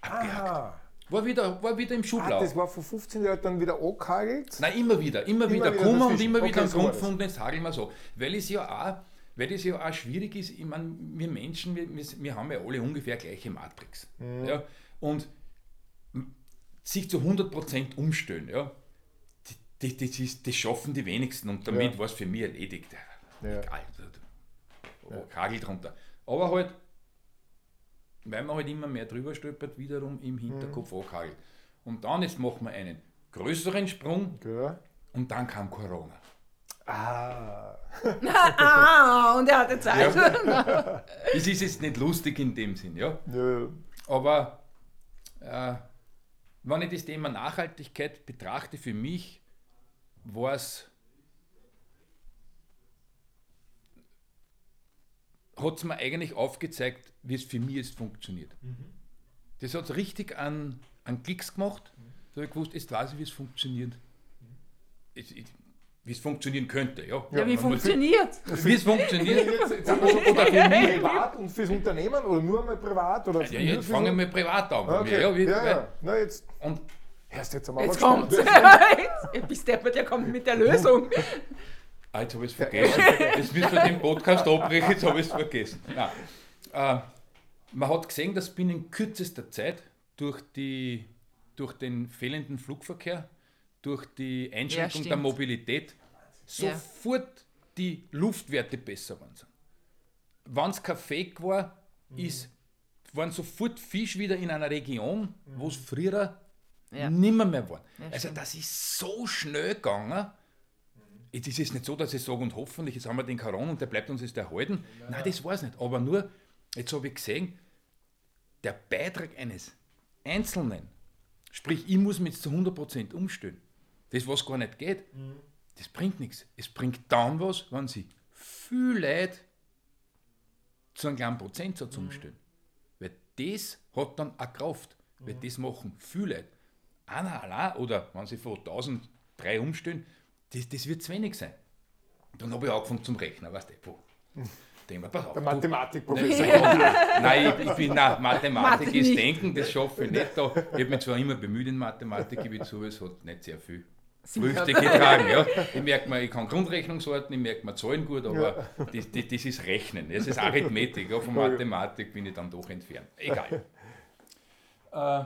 abgehakt. Ah. War wieder, war wieder im Schublauf. Ah, das war vor 15 Jahren dann wieder angehagelt? Nein, immer wieder, immer, immer wieder, wieder kommen und immer wieder okay, einen Grund gefunden, jetzt hageln wir so. Weil es ja auch, weil das ja auch schwierig ist, ich meine, wir Menschen, wir, wir haben ja alle ungefähr gleiche Matrix. Mhm. Ja, und sich zu 100% umstellen, ja, das, das, ist, das schaffen die wenigsten und damit ja. war es für mich erledigt. Ja. Egal, ja. Hagel drunter. Aber halt, weil man halt immer mehr drüber stolpert, wiederum im Hinterkopf mhm. angehagelt. Und dann jetzt machen wir einen größeren Sprung ja. und dann kam Corona. Ah. ah, und er hatte Zeit. Ja. es ist jetzt nicht lustig in dem Sinn, ja. ja. Aber äh, wenn ich das Thema Nachhaltigkeit betrachte, für mich war es hat es mir eigentlich aufgezeigt, wie es für mich jetzt funktioniert. Mhm. Das hat richtig an, an Klicks gemacht. Mhm. Da habe ich gewusst, jetzt weiß ich, wie es funktioniert. Mhm. wie es funktionieren könnte. Ja, ja wie funktioniert Wie es funktioniert. oder für mich privat und fürs Unternehmen oder nur mal privat? Oder ja, jetzt fangen wir mal privat an. Okay. Ja, wie, ja, ja. Na, jetzt. Und Erst jetzt, jetzt kommt es. Bis der, der kommt mit der Lösung. Ah, jetzt habe ich es vergessen. Jetzt müssen wir den Podcast abbrechen, jetzt habe ich es vergessen. Nein. Äh, man hat gesehen, dass binnen kürzester Zeit durch, die, durch den fehlenden Flugverkehr, durch die Einschränkung ja, der Mobilität, sofort ja. die Luftwerte besser waren. Wenn es kein Fake war, mhm. ist, waren sofort Fisch wieder in einer Region, mhm. wo es früher Ja. Nimmer mehr waren. Ja, also das ist so schnell gegangen. Jetzt ist es nicht so, dass ich sage, und hoffentlich, jetzt haben wir den Corona und der bleibt uns jetzt erhalten. Ja. Nein, das war es nicht. Aber nur, jetzt habe ich gesehen, der Beitrag eines Einzelnen, sprich, ich muss mich jetzt zu 100% umstellen, das, was gar nicht geht, mhm. das bringt nichts. Es bringt dann was, wenn sie viel Leute zu einem kleinen Prozentsatz mhm. umstellen. Weil das hat dann eine Kraft. Mhm. Weil das machen viele Leute. Einer allein, oder wenn sie von 1003 umstellen, das, das wird zu wenig sein. Dann habe ich angefangen zum Rechnen, weißt du, wo? Denke pass auf. Der Mathematikprofessor. nein, ich, ich bin, nein, Mathematik Mathe ist nicht. Denken, das schaffe ich nicht. Da. Ich habe mich zwar immer bemüht in Mathematik, ich zu, es hat nicht sehr viel Früchte getragen. Ja. Ich merke mal, ich kann Grundrechnungsarten, ich merke mal Zahlen gut, aber ja. das, das, das, ist Rechnen, das ist Arithmetik. Ja. Von Mathematik bin ich dann doch entfernt. Egal. Äh,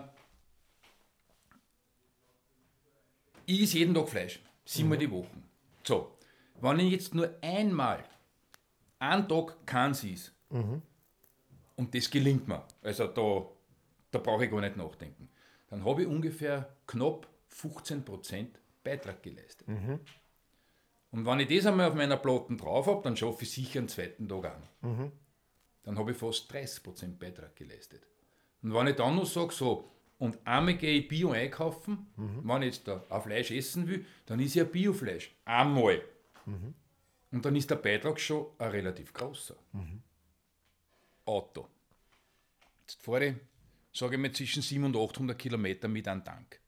ich esse jeden Tag Fleisch, siebenmal mhm. die Woche. So, wenn ich jetzt nur einmal einen Tag kein ist, mhm. und das gelingt mir, also da, da brauche ich gar nicht nachdenken, dann habe ich ungefähr knapp 15% Beitrag geleistet. Mhm. Und wenn ich das einmal auf meiner Platten drauf habe, dann schaffe ich sicher einen zweiten Tag an. Mhm. Dann habe ich fast 30% Beitrag geleistet. Und wenn ich dann noch sage, so, und einmal gehe ich Bio einkaufen, mhm. wenn ich jetzt da ein Fleisch essen will, dann ist ja Biofleisch. Einmal. Mhm. Und dann ist der Beitrag schon ein relativ großer. Mhm. Auto. Jetzt fahre ich, sage ich mal, zwischen 700 und 800 Kilometer mit einem Tank.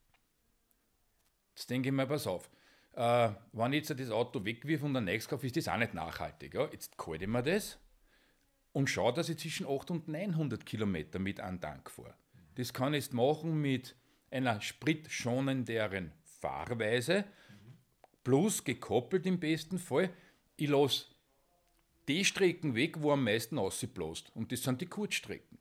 Jetzt denke ich mir, pass auf, äh, wenn ich jetzt das Auto wegwirf und ein nächstes kaufe, ist das auch nicht nachhaltig. Ja? Jetzt kalte ich mir das und schaue, dass ich zwischen 800 und 900 Kilometer mit einem Tank fahre. Das kann ich machen mit einer spritschonenderen Fahrweise, plus gekoppelt im besten Fall, ich lasse die Strecken weg, wo am meisten ausbläst. Und das sind die Kurzstrecken.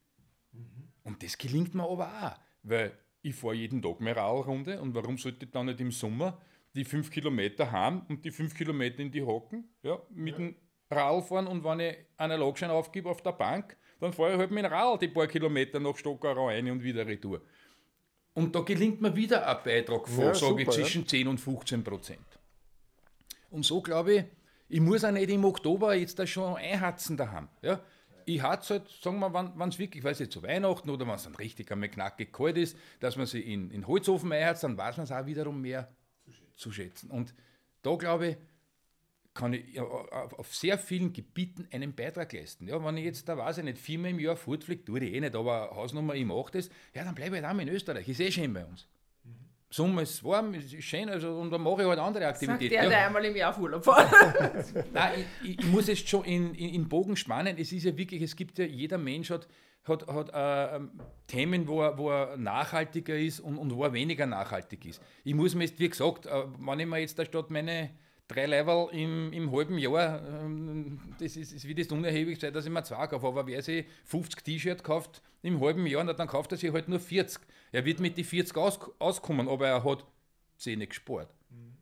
Mhm. Und das gelingt mir aber auch, weil ich fahre jeden Tag mehr Radrunde und warum sollte ich dann nicht im Sommer die fünf Kilometer haben und die fünf Kilometer in die Hocken, ja, mit ja. dem Radl fahren und wenn ich einen Logschein aufgebe auf der Bank, dann fahre ich halt mit dem Radl die paar Kilometer nach Stockerau rein und wieder retour. Und da gelingt mir wieder ein Beitrag vor, ja, sage ich, zwischen ja. 10 und 15 Prozent. Und so glaube ich, ich muss auch nicht im Oktober jetzt da schon einhatzen daheim. Ja? Ich hatte halt, sagen wir, wenn es wirklich, weiß ich, zu Weihnachten oder wenn es dann richtig einmal knackig kalt ist, dass man sie in, in Holzofen einhatzt, dann weiß man es auch wiederum mehr zu schätzen. zu schätzen. Und da glaube ich, kann ich auf sehr vielen Gebieten einen Beitrag leisten. Ja, wenn ich jetzt, da weiß ich nicht, viermal im Jahr fortfliege, tue ich eh nicht, aber Hausnummer, ich mache das, ja, dann bleibe ich halt auch in Österreich. Ist eh schön bei uns. Sommer ist warm, ist schön, also, und dann mache ich halt andere Aktivitäten. Sagt der, der einmal im Jahr auf Urlaub fährt. Nein, ich, ich, muss jetzt schon in, in, in, Bogen spannen. Es ist ja wirklich, es gibt ja, jeder Mensch hat, hat, hat äh, Themen, wo er, wo er nachhaltiger ist und, und wo er weniger nachhaltig ist. Ich muss mir jetzt, wie gesagt, äh, wenn ich mir jetzt da statt meine drei Level im, im halben Jahr, ähm, das ist, ist wie das unerheblich sein, dass ich mir zwei kaufe. Aber wer sich 50 T-Shirt kauft im halben Jahr, dann kauft er sich halt nur 40. Er wird mit den 40 aus, auskommen, aber er hat 10 gespart. Mhm.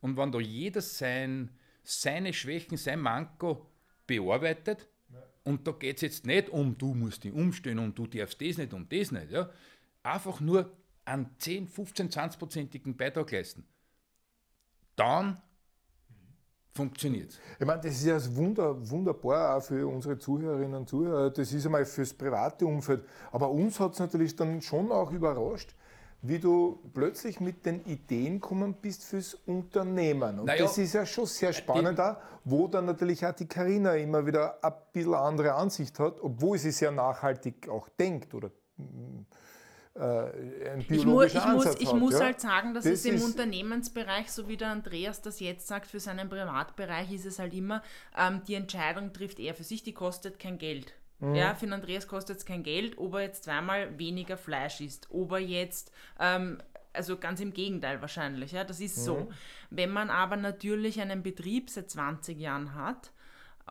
Und wenn da jeder sein, seine Schwächen, sein Manko bearbeitet, ja. und da geht es jetzt nicht um, du musst dich umstellen und du darfst das nicht und das nicht, ja, einfach nur einen 10, 15, 20-prozentigen Beitrag leisten, dann funktioniert. Ich meine, das ist ja wunder, wunderbar auch für unsere Zuhörerinnen und Zuhörer. Das ist einmal fürs private Umfeld. Aber uns hat es natürlich dann schon auch überrascht, wie du plötzlich mit den Ideen gekommen bist fürs Unternehmen. Und naja, das ist ja schon sehr spannend da, wo dann natürlich auch die Karina immer wieder ein bisschen andere Ansicht hat, obwohl sie sehr nachhaltig auch denkt oder äh, ein biologischer ich, mu ich Ansatz muss, Ich hat, muss ja? halt sagen, dass das es im Unternehmensbereich, so wie der Andreas das jetzt sagt, für seinen Privatbereich ist es halt immer, ähm, die Entscheidung trifft er für sich, die kostet kein Geld. Mhm. Ja, für den Andreas kostet es kein Geld, ob er jetzt zweimal weniger Fleisch isst, ob er jetzt ähm, also ganz im Gegenteil wahrscheinlich, ja, das ist mhm. so. Wenn man aber natürlich einen Betrieb seit 20 Jahren hat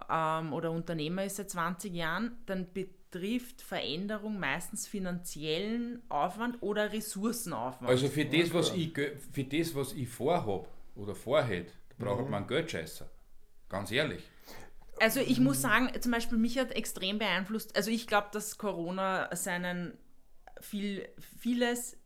ähm, oder Unternehmer ist seit 20 Jahren, dann betrifft Veränderung meistens finanziellen Aufwand oder Ressourcenaufwand. Also für das, was ich, für das, was ich vorhabe oder vorhätte, braucht mhm. man einen Geldscheißer. Ganz ehrlich. Also ich muss sagen, zum Beispiel mich hat extrem beeinflusst, also ich glaube, dass Corona seinen viel, vieles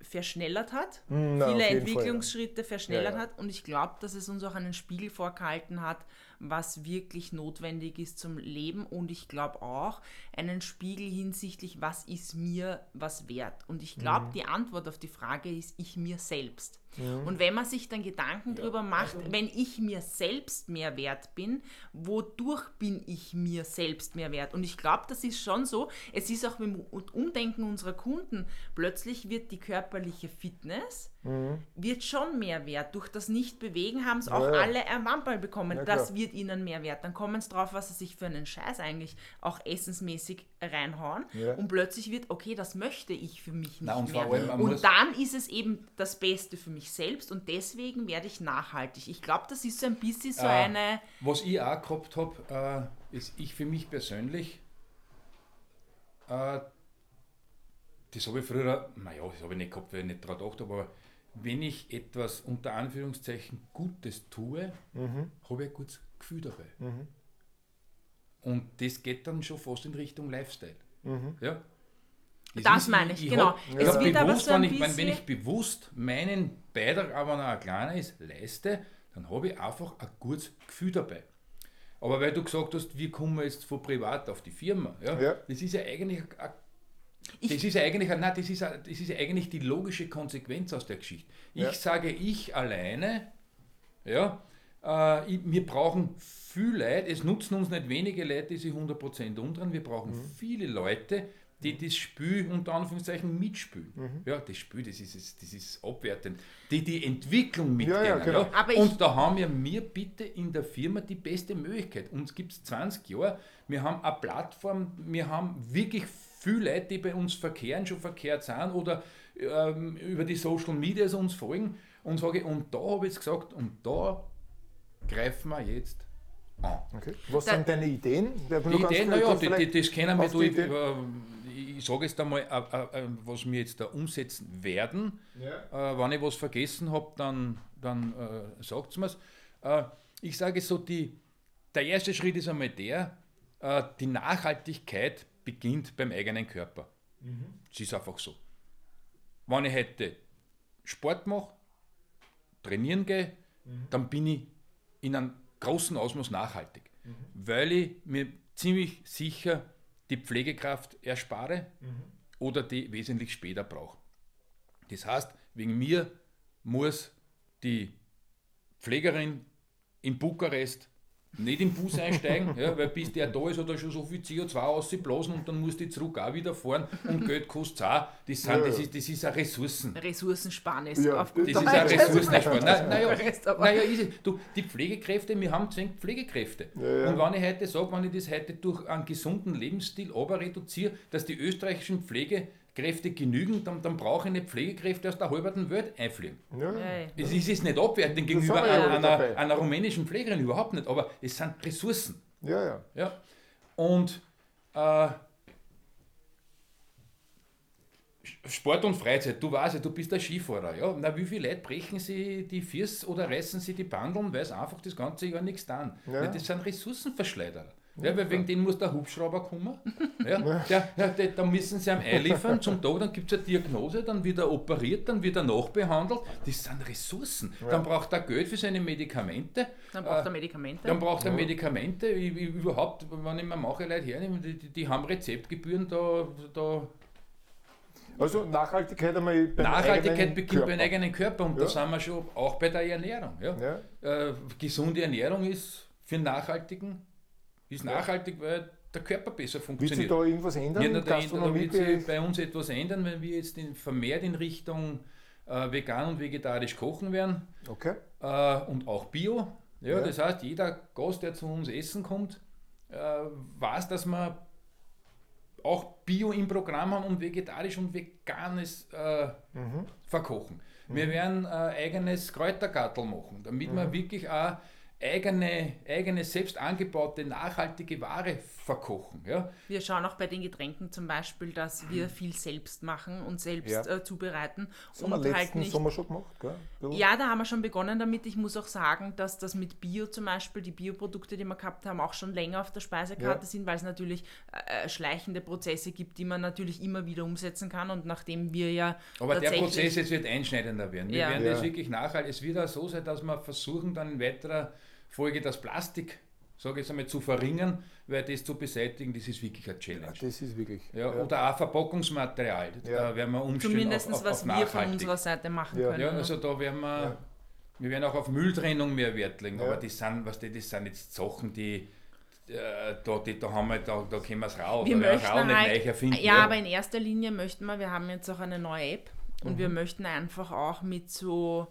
verschnellert hat, hm, Na, viele Entwicklungsschritte Fall, ja. verschnellert ja, ja. hat und ich glaube, dass es uns auch einen Spiegel vorgehalten hat, was wirklich notwendig ist zum Leben und ich glaube auch einen Spiegel hinsichtlich, was ist mir was wert. Und ich glaube, mhm. die Antwort auf die Frage ist ich mir selbst. Mhm. Und wenn man sich dann Gedanken ja. darüber macht, also, wenn ich mir selbst mehr wert bin, wodurch bin ich mir selbst mehr wert? Und ich glaube, das ist schon so. Es ist auch mit dem Umdenken unserer Kunden. Plötzlich wird die körperliche Fitness mhm. wird schon mehr wert. Durch das Nicht-Bewegen haben es auch ja, alle ein Wamperl bekommen. Ja, das wird ihnen mehr wert. Dann kommen es drauf, was sie sich für einen Scheiß eigentlich auch essensmäßig reinhauen. Ja. Und plötzlich wird, okay, das möchte ich für mich nicht Na, und mehr. Allem, und dann ist es eben das Beste für mich selbst und deswegen werde ich nachhaltig. Ich glaube, das ist so ein bisschen so äh, eine... Was ich auch gehabt habe, äh, ist ich für mich persönlich... Äh, das habe ich früher, naja, das habe ich nicht gehabt, weil ich nicht daran gedacht habe, aber wenn ich etwas unter Anführungszeichen Gutes tue, mhm. habe ich ein gutes Gefühl dabei. Mhm. Und das geht dann schon fast in Richtung Lifestyle. Mhm. Ja? Das, das meine ich, ich genau. Hab, es ja, wird bewusst, so wenn, ich, wenn, ich bewusst meinen Beitrag, aber noch ein kleiner ist, leiste, dann habe ich einfach ein gutes Gefühl dabei. Aber weil du gesagt hast, wie kommen wir jetzt von privat auf die Firma, ja, ja. das ist ja eigentlich ein ich das ist eigentlich, nein, das ist, das ist eigentlich die logische Konsequenz aus der Geschichte. Ich ja. sage, ich alleine, ja, äh, wir brauchen viele Leute, es nutzen uns nicht wenige Leute, die sich 100% umdrehen, wir brauchen mhm. viele Leute, die das Spiel unter Anführungszeichen mitspielen. Mhm. Ja, das Spiel, das ist, das ist abwertend. Die die Entwicklung mitgehen. Ja, ja, genau. ja. Und da haben wir mir bitte in der Firma die beste Möglichkeit. Uns gibt es 20 Jahre, wir haben eine Plattform, wir haben wirklich viele Leute, die bei uns verkehren, schon verkehrt sind oder ähm, über die Social Media uns folgen und sage, und da habe ich jetzt gesagt, und da greifen wir jetzt an. Okay. Was da, sind deine Ideen? Die Ideen, naja, die, das kennen wir, du, ich, äh, ich sage jetzt einmal, äh, äh, was wir jetzt da umsetzen werden. Ja. Äh, wenn ich was vergessen habe, dann, dann äh, sagt es mir äh, Ich sage so, die, der erste Schritt ist einmal der, die Nachhaltigkeit beginnt beim eigenen Körper. Mhm. Es ist einfach so. Wenn ich heute Sport mache, trainieren gehe, mhm. dann bin ich in einem großen Ausmaß nachhaltig, mhm. weil ich mir ziemlich sicher die Pflegekraft erspare mhm. oder die wesentlich später brauche. Das heißt, wegen mir muss die Pflegerin in Bukarest nicht im Bus einsteigen, ja, weil bis der da ist, hat er schon so viel CO2 ausgeblasen und dann muss die zurück auch wieder fahren und Geld kostet es auch. Das, sind, ja, das, ist, das ist eine Ressourcen. Ressourcensparnis. Ja, auf das ist eine Ressourcensparnis. Naja, na naja, du, die Pflegekräfte, wir haben zwingend Pflegekräfte. Ja, und wenn ich heute sage, wenn ich das heute durch einen gesunden Lebensstil aber reduziere, dass die österreichischen Pflege Kräfte genügen, dann, dann brauche ich nicht Pflegekräfte aus der halben Welt einfliegen. Ja. Es ist, ist nicht abwertend gegenüber einer, einer, einer, rumänischen Pflegerin, überhaupt nicht, aber es sind Ressourcen. Ja, ja. ja? Und äh, Sport und Freizeit, du weißt ja, du bist der Skifahrer. Ja? Na, wie viele Leute brechen sie die Füße oder reißen sie die Bandeln, weil es einfach das ganze Jahr nichts tun. Ja. Das sind Ressourcenverschleuderer. Ja, weil wegen denen muss der Hubschrauber kommen. Ja, da müssen sie einem einliefern zum Tag, dann gibt es eine Diagnose, dann wird er operiert, dann wird er nachbehandelt. Das sind Ressourcen. Ja. Dann braucht er Geld für seine Medikamente. Dann braucht er Medikamente. Dann braucht er Medikamente. Ich, ich, überhaupt, wenn ich mir manche Leute hernehme, die, die, die haben Rezeptgebühren da, da also Nachhaltigkeit einmal beim Nachhaltigkeit beginnt Körper. beim eigenen Körper und ja. da sind wir schon auch bei der Ernährung. Ja. ja. Äh, gesunde Ernährung ist für nachhaltigen ist nachhaltig, weil der Körper besser funktioniert. Wird sich da irgendwas ändern? Ja, da, da wird sich bei uns etwas ändern, wenn wir jetzt in, vermehrt in Richtung äh, vegan und vegetarisch kochen werden. Okay. Äh, und auch Bio. Ja, ja, Das heißt, jeder Gast, der zu uns essen kommt, äh, weiß, dass wir auch Bio im Programm haben und vegetarisch und veganes äh, mhm. verkochen. Mhm. Wir werden äh, eigenes Kräutergattel machen, damit mhm. wir wirklich auch eigene, eigene selbst angebaute nachhaltige Ware verkochen. Ja? Wir schauen auch bei den Getränken zum Beispiel, dass wir viel selbst machen und selbst ja. äh, zubereiten. Das und haben wir halt nicht, Sommer schon gemacht, gell? Ja, da haben wir schon begonnen damit. Ich muss auch sagen, dass das mit Bio zum Beispiel, die Bioprodukte, die wir gehabt haben, auch schon länger auf der Speisekarte ja. sind, weil es natürlich äh, schleichende Prozesse gibt, die man natürlich immer wieder umsetzen kann. Und nachdem wir ja. Aber der Prozess jetzt wird einschneidender werden. Wir werden das wirklich nachhaltig. Es wird auch so sein, dass wir versuchen, dann in weiterer Folge das Plastik, sage ich jetzt einmal, zu verringern, weil das zu beseitigen, das ist wirklich eine Challenge. Ja, das ist wirklich. Ja, ja. Oder auch Verpackungsmaterial, ja. da werden wir umstellen Zumindest auf, auf, was wir von unserer Seite machen können. Ja, also da werden wir, wir werden auch auf Mülltrennung mehr Wert legen, aber das sind, was die, das sind jetzt Sachen, die äh, da, die, da, haben wir, da, da können wir es raus, wir möchten Rau nicht halt, erfinden. Ja, ja, aber in erster Linie möchten wir, wir haben jetzt auch eine neue App und mhm. wir möchten einfach auch mit so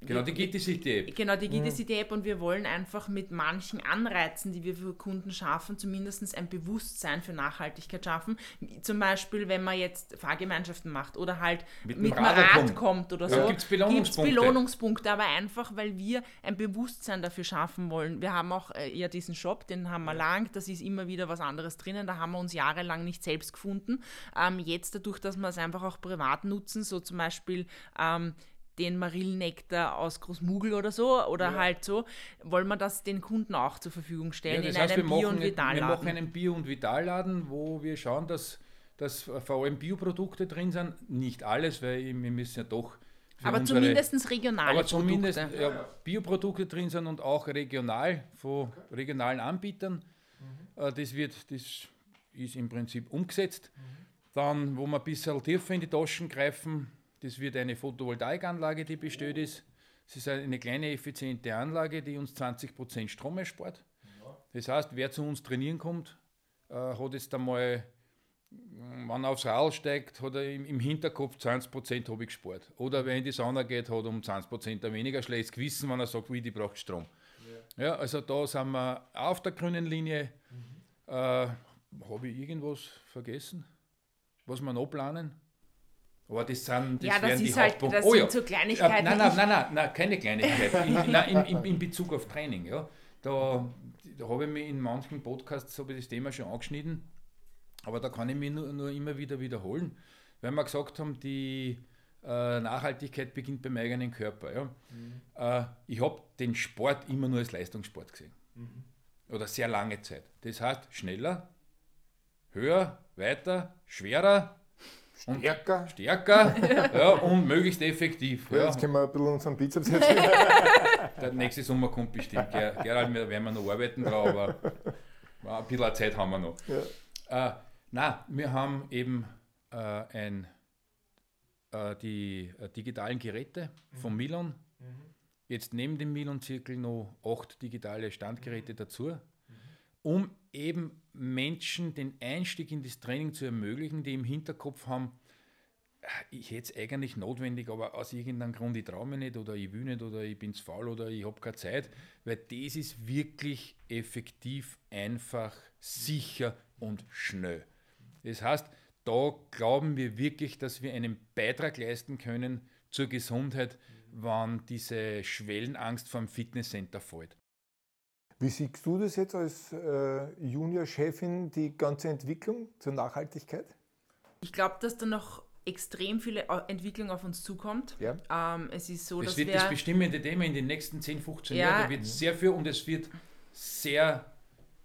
Genau, die GTCity-App. Genau, die GTCity-App und wir wollen einfach mit manchen Anreizen, die wir für Kunden schaffen, zumindest ein Bewusstsein für Nachhaltigkeit schaffen. Zum Beispiel, wenn man jetzt Fahrgemeinschaften macht oder halt mit, mit einem Rad kommt oder so. Gibt es Belohnungspunkte. Belohnungspunkte, aber einfach, weil wir ein Bewusstsein dafür schaffen wollen. Wir haben auch äh, ja diesen Shop, den haben wir lang, das ist immer wieder was anderes drinnen, da haben wir uns jahrelang nicht selbst gefunden. Ähm, jetzt dadurch, dass wir es einfach auch privat nutzen, so zum Beispiel ähm, den Marillennektar aus Großmugel oder so oder ja. halt so, wollen wir das den Kunden auch zur Verfügung stellen ja, in heißt, einem Bio- und Vitalladen. Wir machen einen Bio- und Vitalladen, wo wir schauen, dass, dass vor allem Bioprodukte drin sind. Nicht alles, weil wir müssen ja doch aber unsere, zumindest regionale aber zumindest, Produkte. Ja, Bioprodukte drin sind und auch regional von regionalen Anbietern. Mhm. Äh, das wird, das ist im Prinzip umgesetzt. Mhm. Dann, wo wir ein bisschen tiefer in die Taschen greifen, das wird eine Photovoltaikanlage, die bestellt ist. Es ist eine kleine, effiziente Anlage, die uns 20% Strom erspart. Das heißt, wer zu uns trainieren kommt, äh, hat jetzt einmal, wenn er aufs Rad steigt, hat er im, Hinterkopf 20% habe ich gespart. Oder wenn in die Sauna geht, hat er um 20% weniger schlechtes Gewissen, wenn er sagt, wie die braucht Strom. Ja. ja. also da sind wir auf der grünen Linie. Mhm. Äh, habe ich irgendwas vergessen, was wir noch planen? Aber das sind das ja, das ist halt, das oh, sind ja. so Kleinigkeiten. Nein, nein, nein, nein, nein keine Kleinigkeiten. in, nein, in, in, Bezug auf Training. Ja. Da, da habe ich mich in manchen Podcasts habe ich das Thema schon angeschnitten, aber da kann ich mich nur, nur immer wieder wiederholen, weil wir gesagt haben, die äh, Nachhaltigkeit beginnt beim eigenen Körper. Ja. Mhm. Äh, ich habe den Sport immer nur als Leistungssport gesehen. Mhm. Oder sehr lange Zeit. Das heißt, schneller, höher, weiter, schwerer. Und stärker ja, und möglichst effektiv. Ja, Jetzt können wir ein bisschen unseren Bizeps jetzt. Der nächste Sommer kommt bestimmt. Ger Gerald, wir werden wir noch arbeiten drauf, aber ein bisschen Zeit haben wir noch. Ja. Äh, nein, wir haben eben äh, ein, äh, die äh, digitalen Geräte mhm. von Milon. Mhm. Jetzt neben dem Milon-Zirkel noch acht digitale Standgeräte dazu, mhm. Um eben Menschen den Einstieg in das Training zu ermöglichen, die im Hinterkopf haben, ich hätte es eigentlich notwendig, aber aus irgendeinem Grund, ich traue mich nicht oder ich will nicht oder ich bin zu faul oder ich habe keine Zeit, weil das ist wirklich effektiv, einfach, sicher und schnell. Das heißt, da glauben wir wirklich, dass wir einen Beitrag leisten können zur Gesundheit, wann diese Schwellenangst vom Fitnesscenter fällt. Wie siehst du das jetzt als äh, Junior-Chefin, die ganze Entwicklung zur Nachhaltigkeit? Ich glaube, dass da noch extrem viele äh, Entwicklung auf uns zukommt. Ja. Ähm, es ist so, das dass wird das bestimmende Thema in den nächsten 10, 15 ja, Jahren. Da wird sehr viel und es wird sehr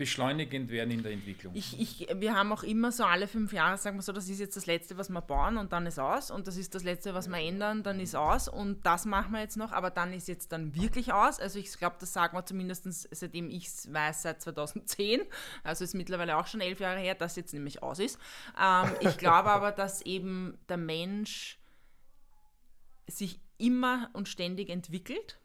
beschleunigend werden in der Entwicklung. Ich, ich, wir haben auch immer so alle fünf Jahre, sagen wir so, das ist jetzt das Letzte, was wir bauen und dann ist aus und das ist das Letzte, was wir ändern, dann ist aus und das machen wir jetzt noch, aber dann ist jetzt dann wirklich aus. Also ich glaube, das sagen wir zumindest seitdem ich es weiß, seit 2010, also ist mittlerweile auch schon elf Jahre her, dass jetzt nämlich aus ist. Ähm, ich glaube aber, dass eben der Mensch sich immer und ständig entwickelt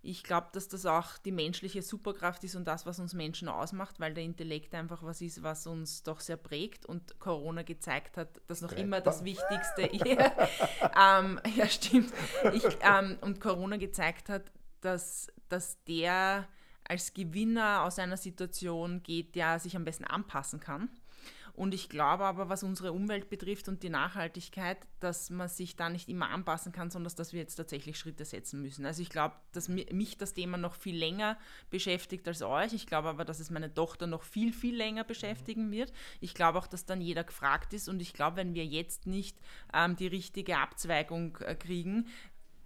ich glaube, dass das auch die menschliche Superkraft ist und das, was uns Menschen ausmacht, weil der Intellekt einfach was ist, was uns doch sehr prägt und Corona gezeigt hat, dass noch Greifbar. immer das Wichtigste, ähm, ja stimmt, ich, ähm, und Corona gezeigt hat, dass, dass der als Gewinner aus einer Situation geht, der sich am besten anpassen kann Und ich glaube aber, was unsere Umwelt betrifft und die Nachhaltigkeit, dass man sich da nicht immer anpassen kann, sondern dass wir jetzt tatsächlich Schritte setzen müssen. Also ich glaube, dass mich das Thema noch viel länger beschäftigt als euch. Ich glaube aber, dass es meine Tochter noch viel, viel länger beschäftigen wird. Ich glaube auch, dass dann jeder gefragt ist und ich glaube, wenn wir jetzt nicht ähm, die richtige Abzweigung äh, kriegen,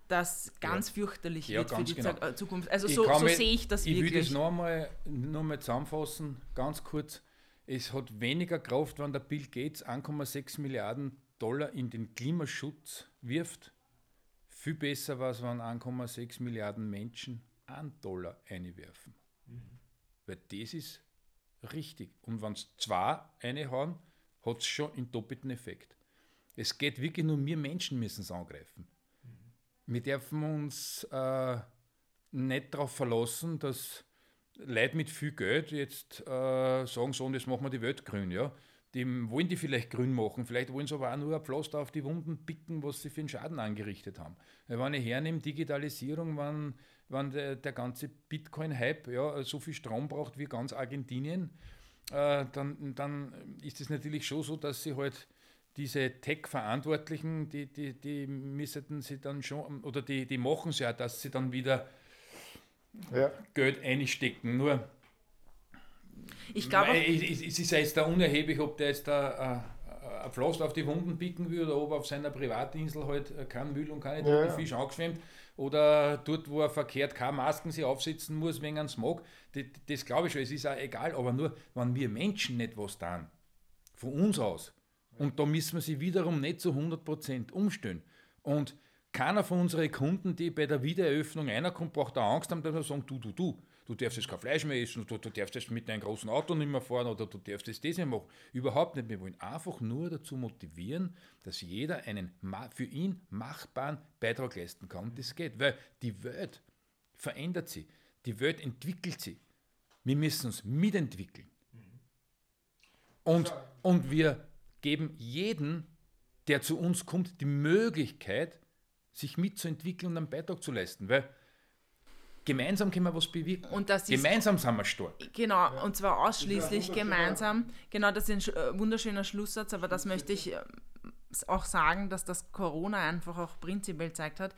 das ganz ja. fürchterlich ja, wird für die genau. Äh, Zukunft. Also so, so sehe ich das ich wirklich. Ich will das nochmal noch mal zusammenfassen, ganz kurz. Es hat weniger Kraft, wenn der Bill Gates 1,6 Milliarden Dollar in den Klimaschutz wirft. Viel besser war es, wenn 1,6 Milliarden Menschen einen Dollar einwerfen. Mhm. Weil das ist richtig. Und wenn es zwei reinhauen, hat es schon einen doppelten Effekt. Es geht wirklich nur, wir Menschen müssen es angreifen wir dürfen uns äh, nicht darauf verlassen, dass Leute mit viel Geld jetzt äh, sagen, so, und jetzt machen wir die Welt grün. Ja? Die wollen die vielleicht grün machen, vielleicht wollen sie aber auch nur ein Pflaster auf die Wunden picken, was sie für einen Schaden angerichtet haben. Wenn ich hernehme, Digitalisierung, wenn, wenn der, der ganze Bitcoin-Hype ja, so viel Strom braucht wie ganz Argentinien, äh, dann, dann ist es natürlich schon so, dass sie halt diese Tech-Verantwortlichen, die, die, die müssten sie dann schon, oder die, die machen es ja, dass sie dann wieder ja. Geld einstecken. Nur, ich glaube, es ist ja jetzt da unerheblich, ob der jetzt da äh, ein Pflaster auf die Wunden picken will oder ob er auf seiner Privatinsel halt keinen Müll und keine ja, Fisch angeschwemmt oder dort, wo er verkehrt keine Masken sich aufsetzen muss wegen einem Smog. Das, das glaube ich schon, es ist auch egal, aber nur, wenn wir Menschen nicht was tun, von uns aus, und da müssen wir sie wiederum nicht zu 100% umstellen. Und keiner von unseren Kunden, die bei der Wiedereröffnung reinkommt, braucht da Angst haben, dass wir sagen, du, du, du, du darfst jetzt kein Fleisch mehr essen, du, du darfst jetzt mit deinem großen Auto nicht mehr fahren oder du darfst jetzt das nicht machen. Überhaupt nicht. Wir wollen einfach nur dazu motivieren, dass jeder einen für ihn machbaren Beitrag leisten kann. Und das geht, weil die Welt verändert sich. Die Welt entwickelt sich. Wir müssen uns mitentwickeln. Und, und wir geben jeden, der zu uns kommt, die Möglichkeit, sich mitzuentwickeln und einen Beitrag zu leisten. Weil gemeinsam können wir was bewirken. Und das gemeinsam sind wir stark. Genau, ja. und zwar ausschließlich gemeinsam. Genau, das ist ein äh, wunderschöner Schlusssatz, aber das möchte ich äh, auch sagen, dass das Corona einfach auch prinzipiell gezeigt hat.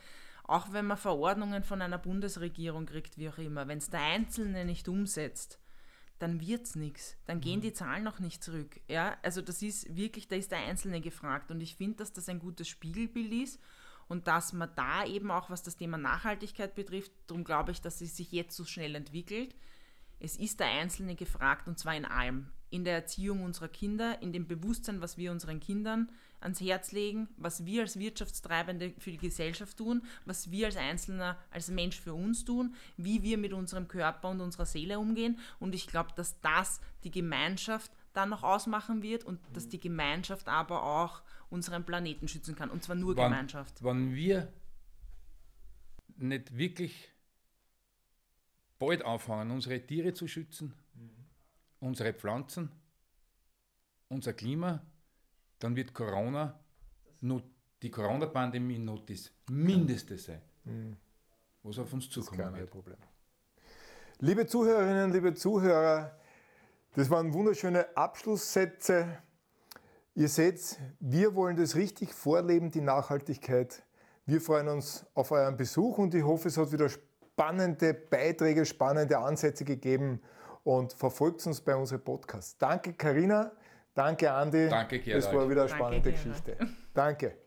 Auch wenn man Verordnungen von einer Bundesregierung kriegt, wie auch immer, wenn es der Einzelne nicht umsetzt, dann wird es nichts. Dann gehen mhm. die Zahlen noch nicht zurück. Ja? Also das ist wirklich, da ist der Einzelne gefragt. Und ich finde, dass das ein gutes Spiegelbild ist und dass man da eben auch, was das Thema Nachhaltigkeit betrifft, darum glaube ich, dass es sich jetzt so schnell entwickelt. Es ist der Einzelne gefragt und zwar in allem. In der Erziehung unserer Kinder, in dem Bewusstsein, was wir unseren Kindern ans Herz legen, was wir als Wirtschaftstreibende für die Gesellschaft tun, was wir als Einzelner, als Mensch für uns tun, wie wir mit unserem Körper und unserer Seele umgehen. Und ich glaube, dass das die Gemeinschaft dann noch ausmachen wird und dass die Gemeinschaft aber auch unseren Planeten schützen kann. Und zwar nur wann, Gemeinschaft. Wenn wir nicht wirklich bald anfangen, unsere Tiere zu schützen, mhm. unsere Pflanzen, unser Klima, dann wird Corona, nur die Corona-Pandemie noch das Mindeste sein, mhm. was auf uns zukommen wird. Problem. Liebe Zuhörerinnen, liebe Zuhörer, das waren wunderschöne Abschlusssätze. Ihr seht, wir wollen das richtig vorleben, die Nachhaltigkeit. Wir freuen uns auf euren Besuch und ich hoffe, es hat wieder spannende Beiträge, spannende Ansätze gegeben und verfolgt uns bei unserem Podcast. Danke, Karina. Danke, Andi. Danke, Gerald. Das war wieder eine spannende Danke, Geschichte. Danke.